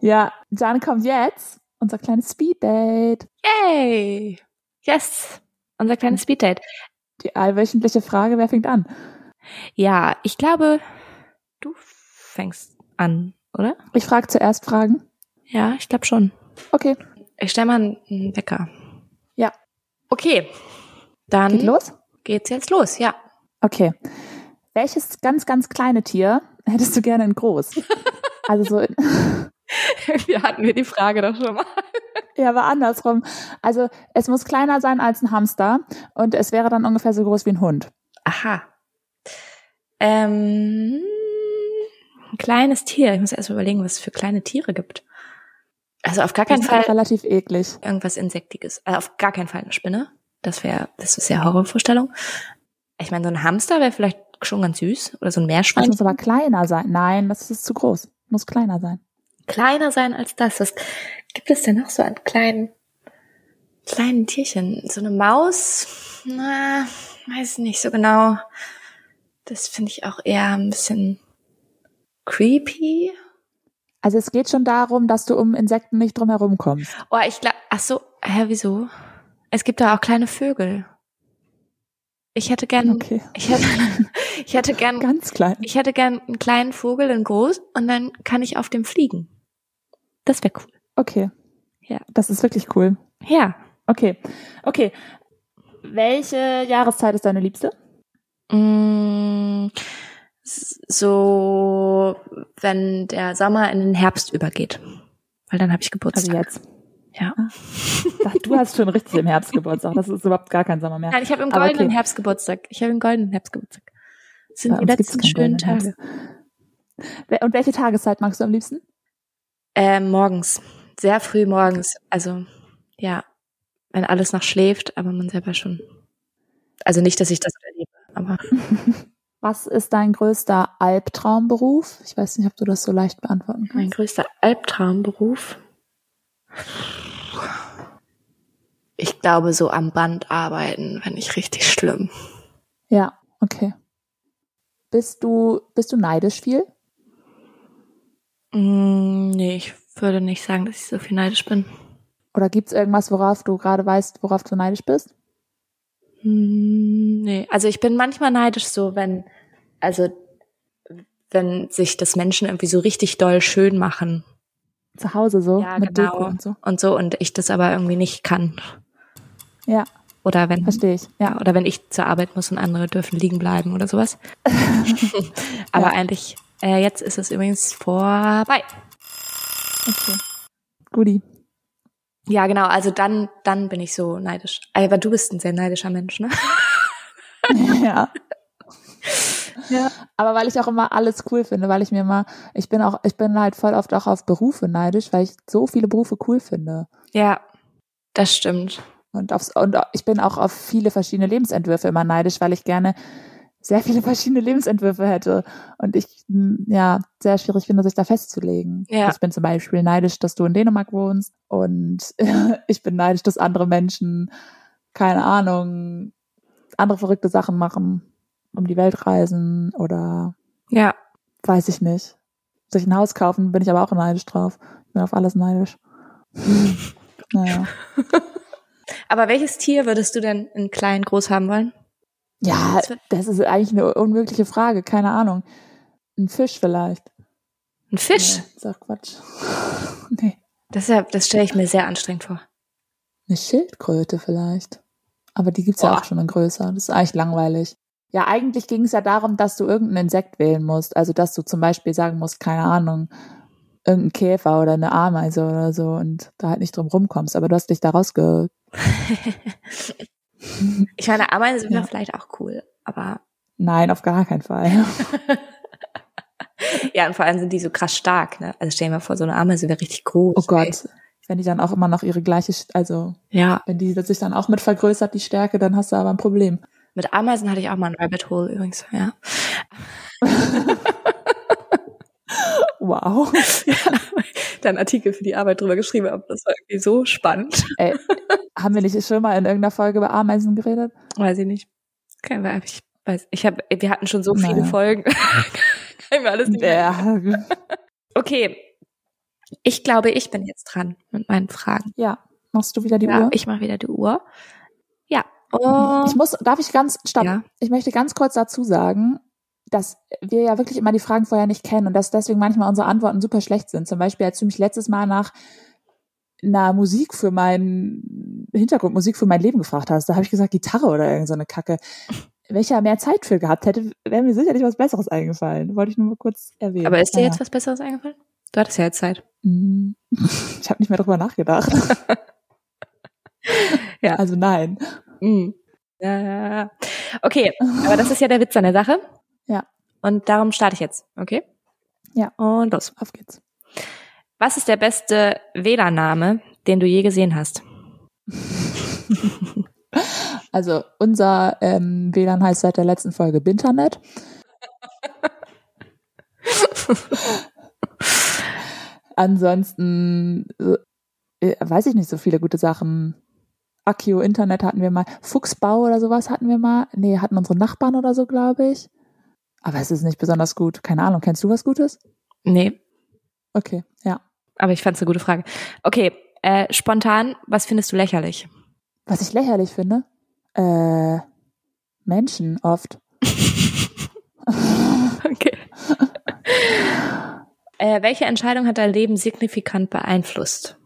Ja, dann kommt jetzt unser kleines Speeddate. Yay! Yes! Unser kleines Speeddate. Die allwöchentliche Frage, wer fängt an? Ja, ich glaube, du fängst an, oder? Ich frage zuerst Fragen. Ja, ich glaube schon. Okay, Ich stelle mal einen Wecker. Ja. Okay. Dann geht los? geht's jetzt los, ja. Okay. Welches ganz, ganz kleine Tier hättest du gerne in groß? Also so, Wir hatten wir die Frage doch schon mal. ja, aber andersrum. Also es muss kleiner sein als ein Hamster und es wäre dann ungefähr so groß wie ein Hund. Aha. Ähm, ein kleines Tier. Ich muss erst mal überlegen, was es für kleine Tiere gibt. Also auf gar Das keinen Fall relativ eklig. irgendwas Insektiges. Also auf gar keinen Fall eine Spinne. Das wäre, das ist ja Horrorvorstellung. Ich meine, so ein Hamster wäre vielleicht schon ganz süß. Oder so ein Das Meerschwein. muss aber kleiner sein. Nein, das ist zu groß. Muss kleiner sein. Kleiner sein als das. Was gibt es denn noch so an kleinen, kleinen Tierchen? So eine Maus? Na, weiß nicht so genau. Das finde ich auch eher ein bisschen creepy. Also es geht schon darum, dass du um Insekten nicht drum herum kommst. Oh, ich glaube, ach so, hä, wieso? Es gibt da auch kleine Vögel. Ich hätte gern, Okay. ich hätte, ich hätte gern, Ganz klein. ich hätte gern einen kleinen Vogel in groß und dann kann ich auf dem fliegen. Das wäre cool. Okay. Ja. Das ist wirklich cool. Ja. Okay. Okay. Welche Jahreszeit ist deine liebste? Mm, s- So, wenn der Sommer in den Herbst übergeht. Weil dann habe ich Geburtstag. Also jetzt. Ja. Ach, Du hast schon richtig im Herbst Geburtstag. Das ist überhaupt gar kein Sommer mehr. Nein, ich habe im goldenen okay. Herbst Geburtstag. Ich habe im goldenen Herbst Geburtstag. Das sind Bei die letzten schönen Tage. Wel- Und welche Tageszeit magst du am liebsten? Ähm, morgens. Sehr früh morgens. Also, ja. Wenn alles noch schläft, aber man selber schon. Also nicht, dass ich das erlebe, aber Was ist dein größter Albtraumberuf? Ich weiß nicht, ob du das so leicht beantworten mein kannst. größter Albtraumberuf. Ich glaube, so am Band arbeiten, wenn ich richtig schlimm. Ja, okay. Bist du, bist du neidisch viel? Mm, nee, ich würde nicht sagen, dass ich so viel neidisch bin. Oder gibt's irgendwas, worauf du gerade weißt, worauf du neidisch bist? Mm, Nee, also ich bin manchmal neidisch so, wenn, also wenn sich das Menschen irgendwie so richtig doll schön machen Zu Hause so, Ja, mit genau. Deko und so. und so und ich das aber irgendwie nicht kann. Ja, Oder wenn, verstehe ich. Ja. ja, oder wenn ich zur Arbeit muss und andere dürfen liegen bleiben oder sowas. aber Ja. eigentlich, äh, jetzt ist es übrigens vorbei. Okay. Guti. Ja, genau, also dann, dann bin ich so neidisch. Aber du bist ein sehr neidischer Mensch, ne? ja. Ja. Aber weil ich auch immer alles cool finde, weil ich mir immer, ich bin auch, ich bin halt voll oft auch auf Berufe neidisch, weil ich so viele Berufe cool finde. Ja, das stimmt. Und, aufs, und ich bin auch auf viele verschiedene Lebensentwürfe immer neidisch, weil ich gerne sehr viele verschiedene Lebensentwürfe hätte. Und ich, m, ja, sehr schwierig finde, sich da festzulegen. Ja. Ich bin zum Beispiel neidisch, dass du in Dänemark wohnst. Und ich bin neidisch, dass andere Menschen, keine Ahnung, andere verrückte Sachen machen, um die Welt reisen oder Ja. weiß ich nicht. Sich ein Haus kaufen, bin ich aber auch neidisch drauf. Ich bin auf alles neidisch. naja. Aber welches Tier würdest du denn in klein groß haben wollen? Ja, das ist eigentlich eine unmögliche Frage, keine Ahnung. Ein Fisch vielleicht. Ein Fisch? Nee, ist auch Quatsch. nee. Das, ja, das stelle ich mir sehr anstrengend vor. Eine Schildkröte vielleicht. Aber die gibt's ja Boah. auch schon in größer. Das ist eigentlich langweilig. Ja, eigentlich ging es ja darum, dass du irgendein Insekt wählen musst. Also, dass du zum Beispiel sagen musst, keine Ahnung, irgendein Käfer oder eine Ameise oder so und da halt nicht drum rumkommst. Aber du hast dich da rausge... Ich meine, Ameisen wäre Ja. vielleicht auch cool, aber Nein, auf gar keinen Fall. ja, und vor allem sind die so krass stark, ne? Also stell dir mal vor, so eine Ameise wäre richtig groß. Oh ey. Gott. Wenn die dann auch immer noch ihre gleiche, also Ja, wenn die sich dann auch mit vergrößert, die Stärke, dann hast du aber ein Problem. mit Ameisen hatte ich auch mal ein Rabbit Hole übrigens, ja. Wow. Da einen Artikel für die Arbeit drüber geschrieben, aber das war irgendwie so spannend. Ey, haben wir nicht schon mal in irgendeiner Folge über Ameisen geredet? Weiß ich nicht. Kein Ahnung, ich weiß, ich habe, wir hatten schon so viele Naja. Folgen. Kann ich mir alles nicht Ja. Okay. Ich glaube, ich bin jetzt dran mit meinen Fragen. Ja. Machst du wieder die ja, Uhr? ich mache wieder die Uhr. Ja. Und Ich muss, darf ich ganz, stopp. Ja. Ich möchte ganz kurz dazu sagen, dass wir ja wirklich immer die Fragen vorher nicht kennen und dass deswegen manchmal unsere Antworten super schlecht sind. Zum Beispiel, als du mich letztes Mal nach einer Musik für mein Hintergrundmusik für mein Leben gefragt hast, da habe ich gesagt Gitarre oder irgend so eine Kacke. Welcher mehr Zeit für gehabt hätte, wäre mir sicherlich was Besseres eingefallen. Wollte ich nur mal kurz erwähnen. aber ist dir jetzt was Besseres eingefallen? Du hattest ja jetzt Zeit. Mm, Ich habe nicht mehr drüber nachgedacht. Ja. Also nein. Mhm. Ja, ja, ja. Okay, aber das ist ja der Witz an der Sache. Ja. Und darum starte ich jetzt, okay? Ja. Und los. Auf geht's. Was ist der beste WLAN-Name, den du je gesehen hast? Also unser ähm, WLAN heißt seit der letzten Folge Binternet. Ansonsten äh, weiß ich nicht so viele gute Sachen. Akio Internet hatten wir mal. Fuchsbau oder sowas hatten wir mal. Nee, hatten unsere Nachbarn oder so, glaube ich. Aber es ist nicht besonders gut. Keine Ahnung. Kennst du was Gutes? Nee, Okay, ja. aber ich fand's eine gute Frage. Okay, äh, spontan, was findest du lächerlich? Was ich lächerlich finde? Äh, Menschen oft. Okay. äh, welche Entscheidung hat dein Leben signifikant beeinflusst?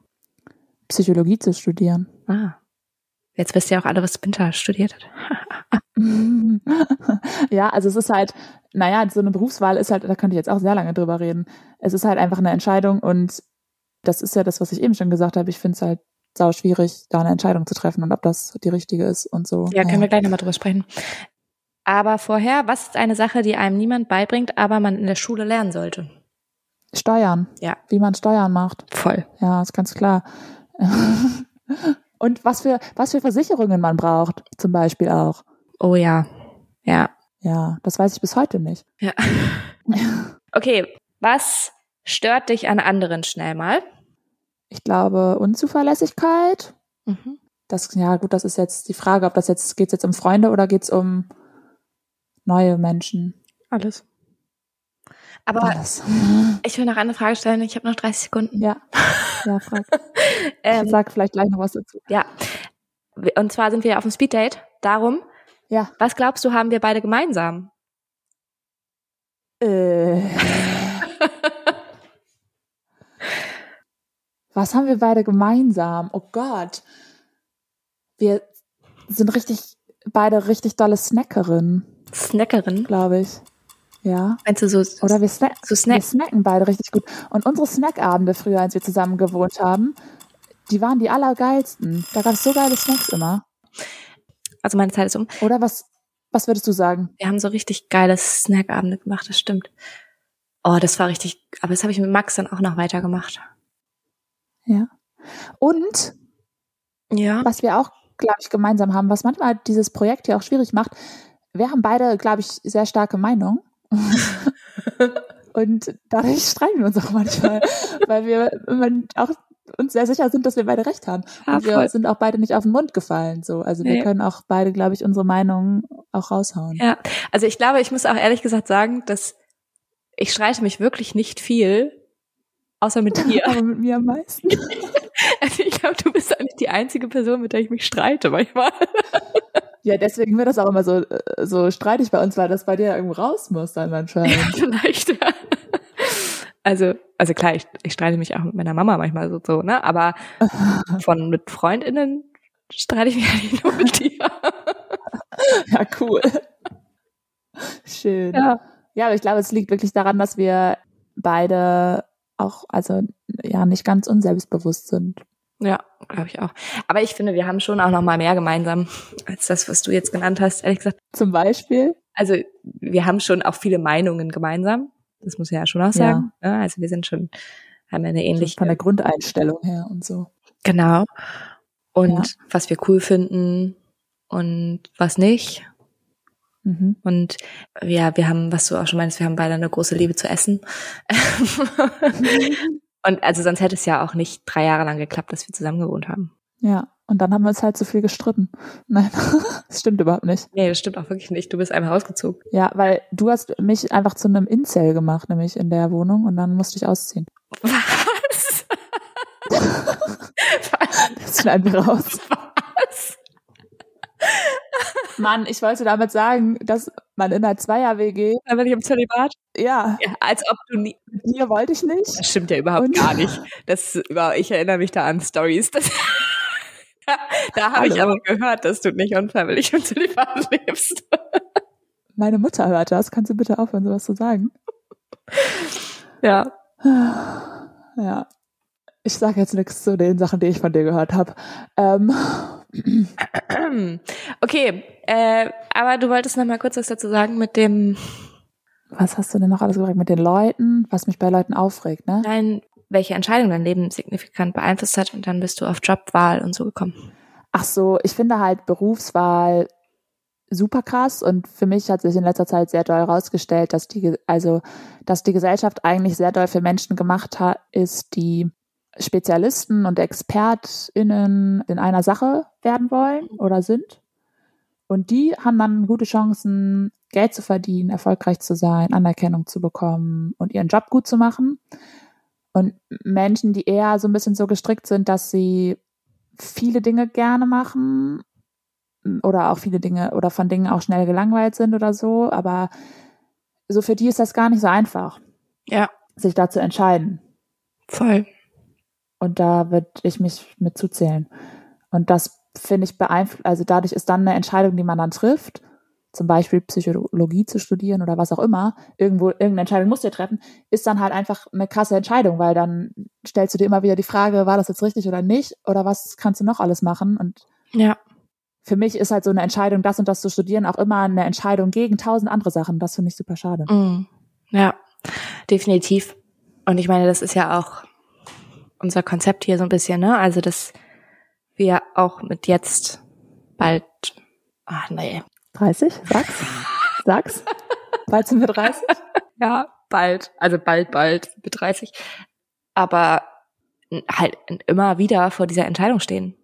Psychologie zu studieren. Ah. Jetzt wisst ihr auch alle, was Winter studiert hat. ja, also es ist halt, naja, so eine Berufswahl ist halt, da könnte ich jetzt auch sehr lange drüber reden. Es ist halt einfach eine Entscheidung und das ist ja das, was ich eben schon gesagt habe. Ich finde es halt sau schwierig, da eine Entscheidung zu treffen und ob das die richtige ist und so. Ja, können wir gleich nochmal drüber sprechen. Aber vorher, was ist eine Sache, die einem niemand beibringt, aber man in der Schule lernen sollte? Steuern. Ja. Wie man Steuern macht. Voll. Ja, ist ganz klar. und was für, was für Versicherungen man braucht, zum Beispiel auch. Oh ja. Ja. Ja, das weiß ich bis heute nicht. Ja. Okay, was stört dich an anderen schnell mal? Ich glaube, Unzuverlässigkeit. Mhm. Das, ja, gut, das ist jetzt die Frage, ob das jetzt, geht's jetzt um Freunde oder geht's um neue Menschen? Alles. Aber Alles. ich will noch eine Frage stellen. Ich habe noch 30 Sekunden. Ja, ja, frag. Ähm, Ich sag vielleicht gleich noch was dazu. ja. Und zwar sind wir auf dem Speeddate. Darum, Ja. was glaubst du, haben wir beide gemeinsam? Äh. Was haben wir beide gemeinsam? Oh Gott. Wir sind richtig, beide richtig dolle Snackerinnen, Snackerin. glaube ich. Ja. Meinst du so, Oder wir, snack so wir Snack? snacken beide richtig gut. Und unsere Snackabende früher, als wir zusammen gewohnt haben, die waren die allergeilsten. Da gab es so geile Snacks immer. Also meine Zeit ist um. Oder was, was würdest du sagen? Wir haben so richtig geile Snackabende gemacht, das stimmt. Oh, das war richtig, aber das habe ich mit Max dann auch noch weitergemacht. Ja. Und Ja. was wir auch, glaube ich, gemeinsam haben, was manchmal dieses Projekt hier auch schwierig macht, wir haben beide, glaube ich, sehr starke Meinungen. Und dadurch streiten wir uns auch manchmal, weil wir immer auch uns sehr sicher sind, dass wir beide recht haben. Ja, Und wir sind auch beide nicht auf den Mund gefallen. So. Also wir Nee. können auch beide, glaube ich, unsere Meinungen auch raushauen. Ja, also ich glaube, ich muss auch ehrlich gesagt sagen, dass ich streite mich wirklich nicht viel, außer mit dir. Aber mit mir am meisten. Also ich glaube, du bist eigentlich die einzige Person, mit der ich mich streite manchmal. Ja, deswegen wird das auch immer so, äh, so streitig bei uns, weil das bei dir irgendwo raus muss dann anscheinend. Vielleicht. Ja. Also, also klar, ich, ich streite mich auch mit meiner Mama manchmal so, so ne? Aber von mit FreundInnen streite ich mich eigentlich nur mit dir. Ja, cool. Schön. Ja. Ja, aber ich glaube, es liegt wirklich daran, dass wir beide auch, also ja, nicht ganz unselbstbewusst sind. Ja, glaube ich auch. Aber ich finde, wir haben schon auch noch mal mehr gemeinsam als das, was du jetzt genannt hast. Ehrlich gesagt, Zum Beispiel. also wir haben schon auch viele Meinungen gemeinsam. Das muss ich ja schon auch sagen. Ja. Also wir sind schon, haben ja eine ähnliche. Von der Grundeinstellung her und so. Genau. Und Ja. was wir cool finden und was nicht. Mhm. Und ja, wir haben, was du auch schon meinst, wir haben beide eine große Liebe zu essen. und also sonst hätte es ja auch nicht drei Jahre lang geklappt, dass wir zusammen gewohnt haben. Ja. Und dann haben wir uns halt zu viel gestritten. Nein, das stimmt überhaupt nicht. Nee, das stimmt auch wirklich nicht. Du bist einmal rausgezogen. Ja, weil du hast mich einfach zu einem Incel gemacht, nämlich in der Wohnung, und dann musste ich ausziehen. Was? Das schneiden wir raus. Was? Mann, ich wollte damit sagen, dass man in einer Zweier-WG, Aber ich im Zölibat? ja, Ja, als ob du nie. mit dir wollte ich nicht. Das stimmt ja überhaupt Und- gar nicht. Das ich erinnere mich da an Stories. Das, da habe ich aber gehört, dass du nicht unfreiwillig im Zölibat lebst. Meine Mutter hört das. Kannst du bitte aufhören, sowas zu sagen? Ja. Ja. Ich sage jetzt nichts zu den Sachen, die ich von dir gehört habe. Ähm, Okay, äh, aber du wolltest noch mal kurz was dazu sagen mit dem, was hast du denn noch alles gesagt mit den Leuten? Was mich bei Leuten aufregt, ne? nein, welche Entscheidung dein Leben signifikant beeinflusst hat und dann bist du auf Jobwahl und so gekommen. Ach so, ich finde halt Berufswahl super krass und für mich hat sich in letzter Zeit sehr doll herausgestellt, dass die, also, dass die Gesellschaft eigentlich sehr doll für Menschen gemacht hat, ist, die Spezialisten und ExpertInnen in einer Sache werden wollen oder sind. Und die haben dann gute Chancen, Geld zu verdienen, erfolgreich zu sein, Anerkennung zu bekommen und ihren Job gut zu machen. Und Menschen, die eher so ein bisschen so gestrickt sind, dass sie viele Dinge gerne machen oder auch viele Dinge oder von Dingen auch schnell gelangweilt sind oder so, aber so für die ist das gar nicht so einfach, Ja, sich da zu entscheiden. voll. Und da würde ich mich mit zuzählen. Und das finde ich beeinflusst, also dadurch ist dann eine Entscheidung, die man dann trifft, zum Beispiel Psychologie zu studieren oder was auch immer, irgendwo, irgendeine Entscheidung musst du dir treffen, ist dann halt einfach eine krasse Entscheidung, weil dann stellst du dir immer wieder die Frage, war das jetzt richtig oder nicht? Oder was kannst du noch alles machen? Und Ja. für mich ist halt so eine Entscheidung, das und das zu studieren, auch immer eine Entscheidung gegen tausend andere Sachen. Das finde ich super schade. Mm. Ja, definitiv. Und ich meine, das ist ja auch unser Konzept hier so ein bisschen, ne? Also, dass wir auch mit jetzt bald, ach nee, 30? Sag's. Sag's. Bald sind wir 30. ja, bald, also bald, bald mit 30, aber halt immer wieder vor dieser Entscheidung stehen.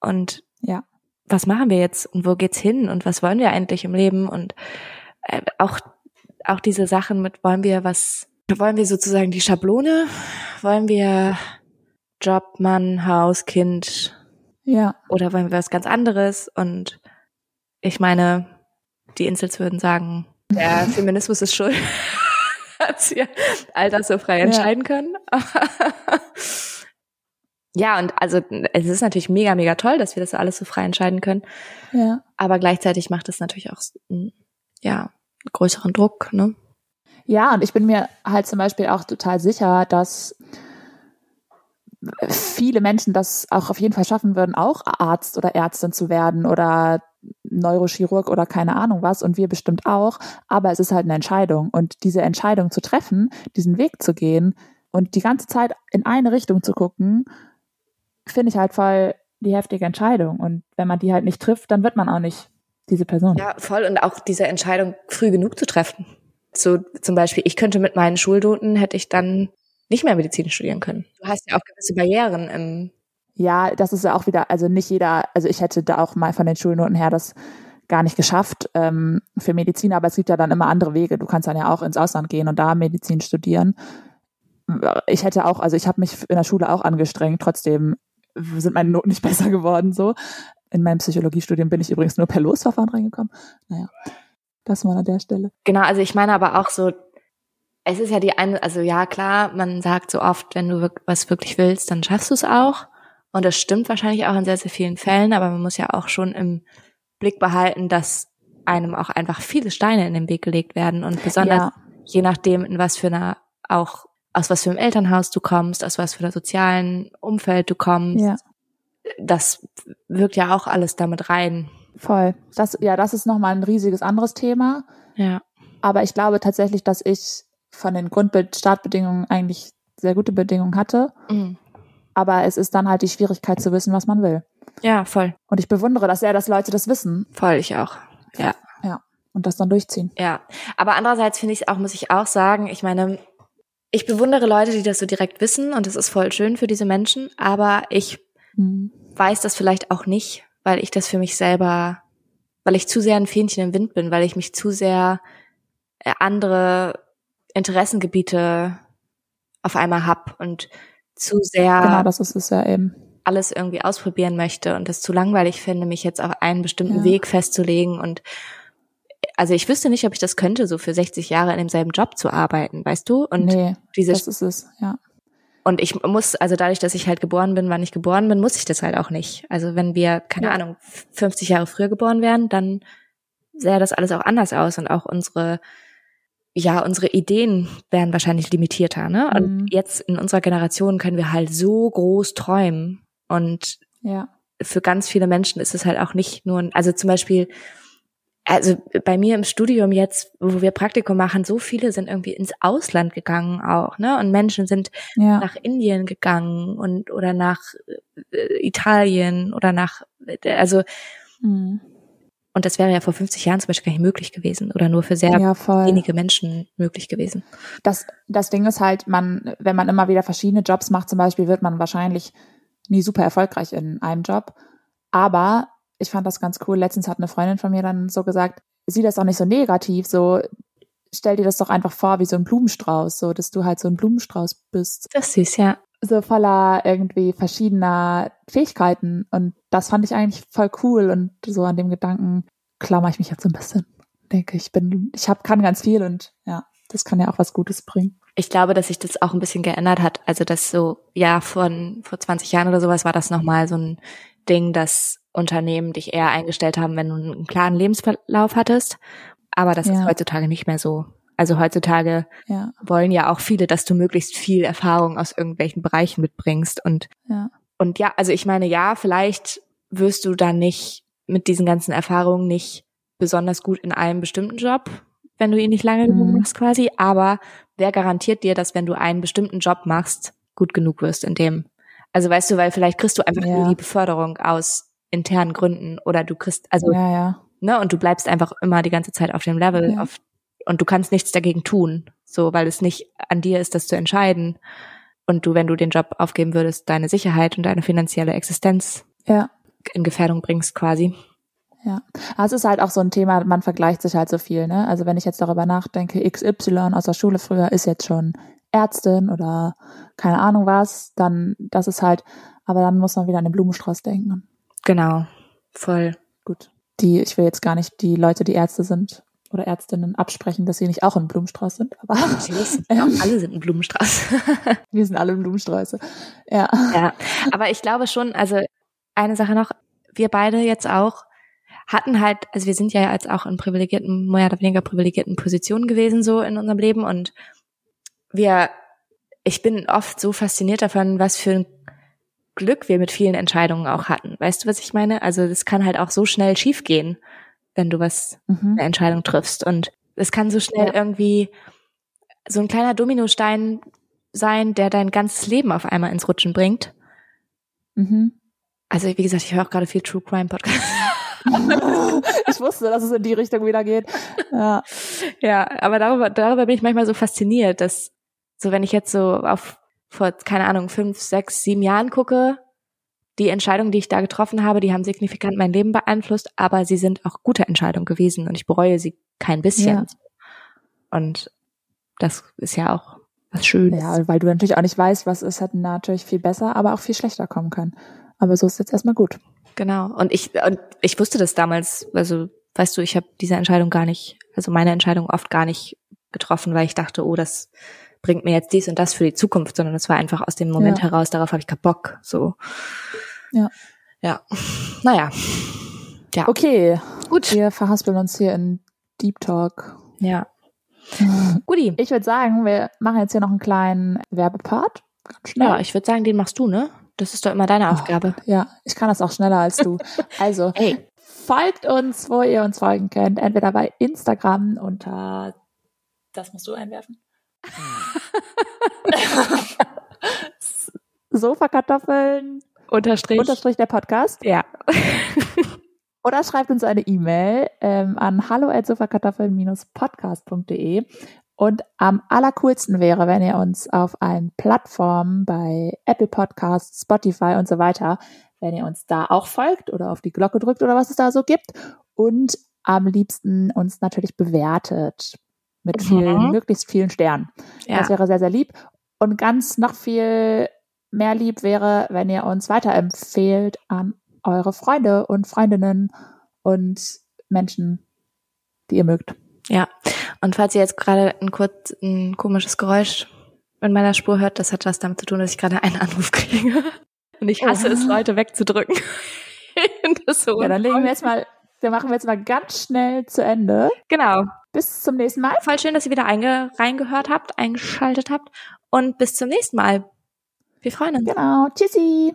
Und Ja. was machen wir jetzt und wo geht's hin und was wollen wir eigentlich im Leben und äh, auch auch diese Sachen mit wollen wir was wollen wir sozusagen die Schablone wollen wir Job Mann Haus Kind Ja. oder wollen wir was ganz anderes und ich meine die Insels würden sagen der Feminismus ist schuld dass wir all das so frei Ja. entscheiden können ja und also es ist natürlich mega mega toll dass wir das alles so frei entscheiden können Ja. aber gleichzeitig macht es natürlich auch ja einen größeren Druck, ne? Ja, und ich bin mir halt zum Beispiel auch total sicher, dass viele Menschen das auch auf jeden Fall schaffen würden, auch Arzt oder Ärztin zu werden oder Neurochirurg oder keine Ahnung was und wir bestimmt auch. Aber es ist halt eine Entscheidung und diese Entscheidung zu treffen, diesen Weg zu gehen und die ganze Zeit in eine Richtung zu gucken, finde ich halt voll die heftige Entscheidung. Und wenn man die halt nicht trifft, dann wird man auch nicht diese Person. Ja, voll und auch diese Entscheidung früh genug zu treffen. So zum Beispiel, ich könnte mit meinen Schulnoten hätte ich dann nicht mehr Medizin studieren können. Du hast ja auch gewisse Barrieren im Ja, das ist ja auch wieder, also nicht jeder, also ich hätte da auch mal von den Schulnoten her das gar nicht geschafft ähm, für Medizin, aber es gibt ja dann immer andere Wege. Du kannst dann ja auch ins Ausland gehen und da Medizin studieren. Ich hätte auch, also ich habe mich in der Schule auch angestrengt, trotzdem sind meine Noten nicht besser geworden so. In meinem Psychologiestudium bin ich übrigens nur per Losverfahren reingekommen. Naja, das mal an der Stelle. Genau, also ich meine aber auch so, es ist ja die eine, also ja klar, man sagt so oft, wenn du was wirklich willst, dann schaffst du es auch. Und das stimmt wahrscheinlich auch in sehr, sehr vielen Fällen, aber man muss ja auch schon im Blick behalten, dass einem auch einfach viele Steine in den Weg gelegt werden und besonders Ja. je nachdem, in was für einer, auch aus was für einem Elternhaus du kommst, aus was für einer sozialen Umfeld du kommst, Ja, das wirkt ja auch alles damit rein. voll. Das, ja, das ist nochmal ein riesiges anderes Thema. Ja. Aber ich glaube tatsächlich, dass ich von den Grundstartbedingungen eigentlich sehr gute Bedingungen hatte. Mhm. Aber es ist dann halt die Schwierigkeit zu wissen, was man will. Ja, voll. Und ich bewundere das sehr, dass Leute das wissen Voll, ich auch. Ja. und das dann durchziehen. Ja, aber andererseits finde ich es auch, muss ich auch sagen, ich meine, ich bewundere Leute, die das so direkt wissen und das ist voll schön für diese Menschen, aber ich Mhm. weiß das vielleicht auch nicht, weil ich das für mich selber, weil ich zu sehr ein Fähnchen im Wind bin, weil ich mich zu sehr äh, andere Interessengebiete auf einmal hab und zu sehr Genau, das ist es ja eben. alles irgendwie ausprobieren möchte und das zu langweilig finde, mich jetzt auf einen bestimmten Ja. Weg festzulegen und also ich wüsste nicht, ob ich das könnte, so für 60 Jahre in demselben Job zu arbeiten, weißt du? Und nee, diese das ist es, ja. und ich muss, also dadurch, dass ich halt geboren bin, wann ich geboren bin, muss ich das halt auch nicht. Also wenn wir, keine Ja. Ahnung, 50 Jahre früher geboren wären, dann sähe das alles auch anders aus und auch unsere, ja, unsere Ideen wären wahrscheinlich limitierter, ne? Und Mhm. jetzt in unserer Generation können wir halt so groß träumen und Ja. für ganz viele Menschen ist es halt auch nicht nur, ein- also zum Beispiel, also bei mir im Studium jetzt, wo wir Praktikum machen, so viele sind irgendwie ins Ausland gegangen auch, ne? Und Menschen sind Ja. nach Indien gegangen und oder nach äh, Italien oder nach, also Mhm. Und das wäre ja vor 50 Jahren zum Beispiel gar nicht möglich gewesen oder nur für sehr Ja, wenige Menschen möglich gewesen. Das, das Ding ist halt, man, wenn man immer wieder verschiedene Jobs macht, zum Beispiel, wird man wahrscheinlich nie super erfolgreich in einem Job. Aber ich fand das ganz cool. Letztens hat eine Freundin von mir dann so gesagt, sieh das auch nicht so negativ, so stell dir das doch einfach vor wie so ein Blumenstrauß, so dass du halt so ein Blumenstrauß bist. Das ist süß, ja. So voller irgendwie verschiedener Fähigkeiten. Und das fand ich eigentlich voll cool. Und so an dem Gedanken klammer ich mich jetzt so ein bisschen. Denke, ich bin, ich hab, kann ganz viel und ja, das kann ja auch was Gutes bringen. Ich glaube, dass sich das auch ein bisschen geändert hat. Also das so, ja, von vor 20 Jahren oder sowas war das nochmal so ein Ding, dass Unternehmen dich eher eingestellt haben, wenn du einen klaren Lebensverlauf hattest. Aber das Ja. ist heutzutage nicht mehr so. Also heutzutage Ja, wollen ja auch viele, dass du möglichst viel Erfahrung aus irgendwelchen Bereichen mitbringst. Und, ja, und ja, also ich meine, ja, vielleicht wirst du dann nicht mit diesen ganzen Erfahrungen nicht besonders gut in einem bestimmten Job, wenn du ihn nicht lange genug Mhm. machst quasi. Aber wer garantiert dir, dass wenn du einen bestimmten Job machst, gut genug wirst in dem? Also weißt du, weil vielleicht kriegst du einfach Ja. die Beförderung aus internen Gründen oder du kriegst, also, ja, ja. ne, und du bleibst einfach immer die ganze Zeit auf dem Level auf, und du kannst nichts dagegen tun, so, weil es nicht an dir ist, das zu entscheiden. Und du, wenn du den Job aufgeben würdest, deine Sicherheit und deine finanzielle Existenz Ja. in Gefährdung bringst quasi. Ja, Aber es ist halt auch so ein Thema, man vergleicht sich halt so viel, ne? Also wenn ich jetzt darüber nachdenke, XY aus der Schule früher ist jetzt schon Ärztin oder keine Ahnung was, dann das ist halt, aber dann muss man wieder an den Blumenstrauß denken. Genau. Voll. Gut. Die, ich will jetzt gar nicht die Leute, die Ärzte sind oder Ärztinnen absprechen, dass sie nicht auch ein Blumenstrauß sind, aber ähm, Alle sind ein Blumenstrauß. wir sind alle Blumensträuße. Ja. Ja, aber ich glaube schon, also eine Sache noch, wir beide jetzt auch hatten halt, also wir sind ja jetzt auch in privilegierten, mehr oder weniger privilegierten Positionen gewesen so in unserem Leben und wir, ich bin oft so fasziniert davon, was für ein Glück wir mit vielen Entscheidungen auch hatten. Weißt du, was ich meine? Also das kann halt auch so schnell schiefgehen, wenn du was Mhm. eine Entscheidung triffst. Und es kann so schnell Ja. irgendwie so ein kleiner Dominostein sein, der dein ganzes Leben auf einmal ins Rutschen bringt. Mhm. Also wie gesagt, ich höre auch gerade viel True Crime Podcast. ich wusste, dass es in die Richtung wieder geht. Ja. ja, aber darüber, darüber bin ich manchmal so fasziniert, dass so wenn ich jetzt so auf vor keine Ahnung fünf, sechs, sieben Jahren gucke, die Entscheidungen, die ich da getroffen habe, die haben signifikant mein Leben beeinflusst, aber sie sind auch gute Entscheidungen gewesen und ich bereue sie kein bisschen. Ja. Und das ist ja auch was Schönes. Ja, weil du natürlich auch nicht weißt, was ist, hätte natürlich viel besser, aber auch viel schlechter kommen können. Aber so ist jetzt erstmal gut. Genau. Und ich und ich wusste das damals, also weißt du, ich habe diese Entscheidung gar nicht, also meine Entscheidung oft gar nicht getroffen, weil ich dachte, oh, das bringt mir jetzt dies und das für die Zukunft, sondern es war einfach aus dem Moment Ja. heraus, darauf habe ich keinen Bock. So. Ja. Ja. Naja. Ja. Okay, Gut. wir verhaspeln uns hier in Deep Talk. Ja. Guti. Ich würde sagen, wir machen jetzt hier noch einen kleinen Werbepart. Ganz schnell. Ja, ich würde sagen, den machst du, ne? Das ist doch immer deine Oh. Aufgabe. Ja, ich kann das auch schneller als du. Also, Ey. folgt uns, wo ihr uns folgen könnt. Entweder bei Instagram unter, das musst du einwerfen. Sofakartoffeln, Unterstrich. Unterstrich der Podcast. ja. Oder schreibt uns eine E-Mail ähm, an hallo@sofakartoffeln-podcast.de. Und am allercoolsten wäre, wenn ihr uns auf allen Plattformen bei Apple Podcasts, Spotify und so weiter, wenn ihr uns da auch folgt oder auf die Glocke drückt oder was es da so gibt. Und am liebsten uns natürlich bewertet mit vielen, Mhm. möglichst vielen Sternen. Ja. Das wäre sehr, sehr lieb. Und ganz noch viel mehr lieb wäre, wenn ihr uns weiterempfehlt an eure Freunde und Freundinnen und Menschen, die ihr mögt. Ja. Und falls ihr jetzt gerade ein kurz ein komisches Geräusch in meiner Spur hört, das hat was damit zu tun, dass ich gerade einen Anruf kriege. Und ich hasse Oh. es, Leute wegzudrücken. so Ja, dann legen wir jetzt mal, dann machen wir jetzt mal ganz schnell zu Ende. Genau. Bis zum nächsten Mal. Voll schön, dass ihr wieder einge reingehört habt, eingeschaltet habt. Und bis zum nächsten Mal. Wir freuen uns. Genau. Tschüssi.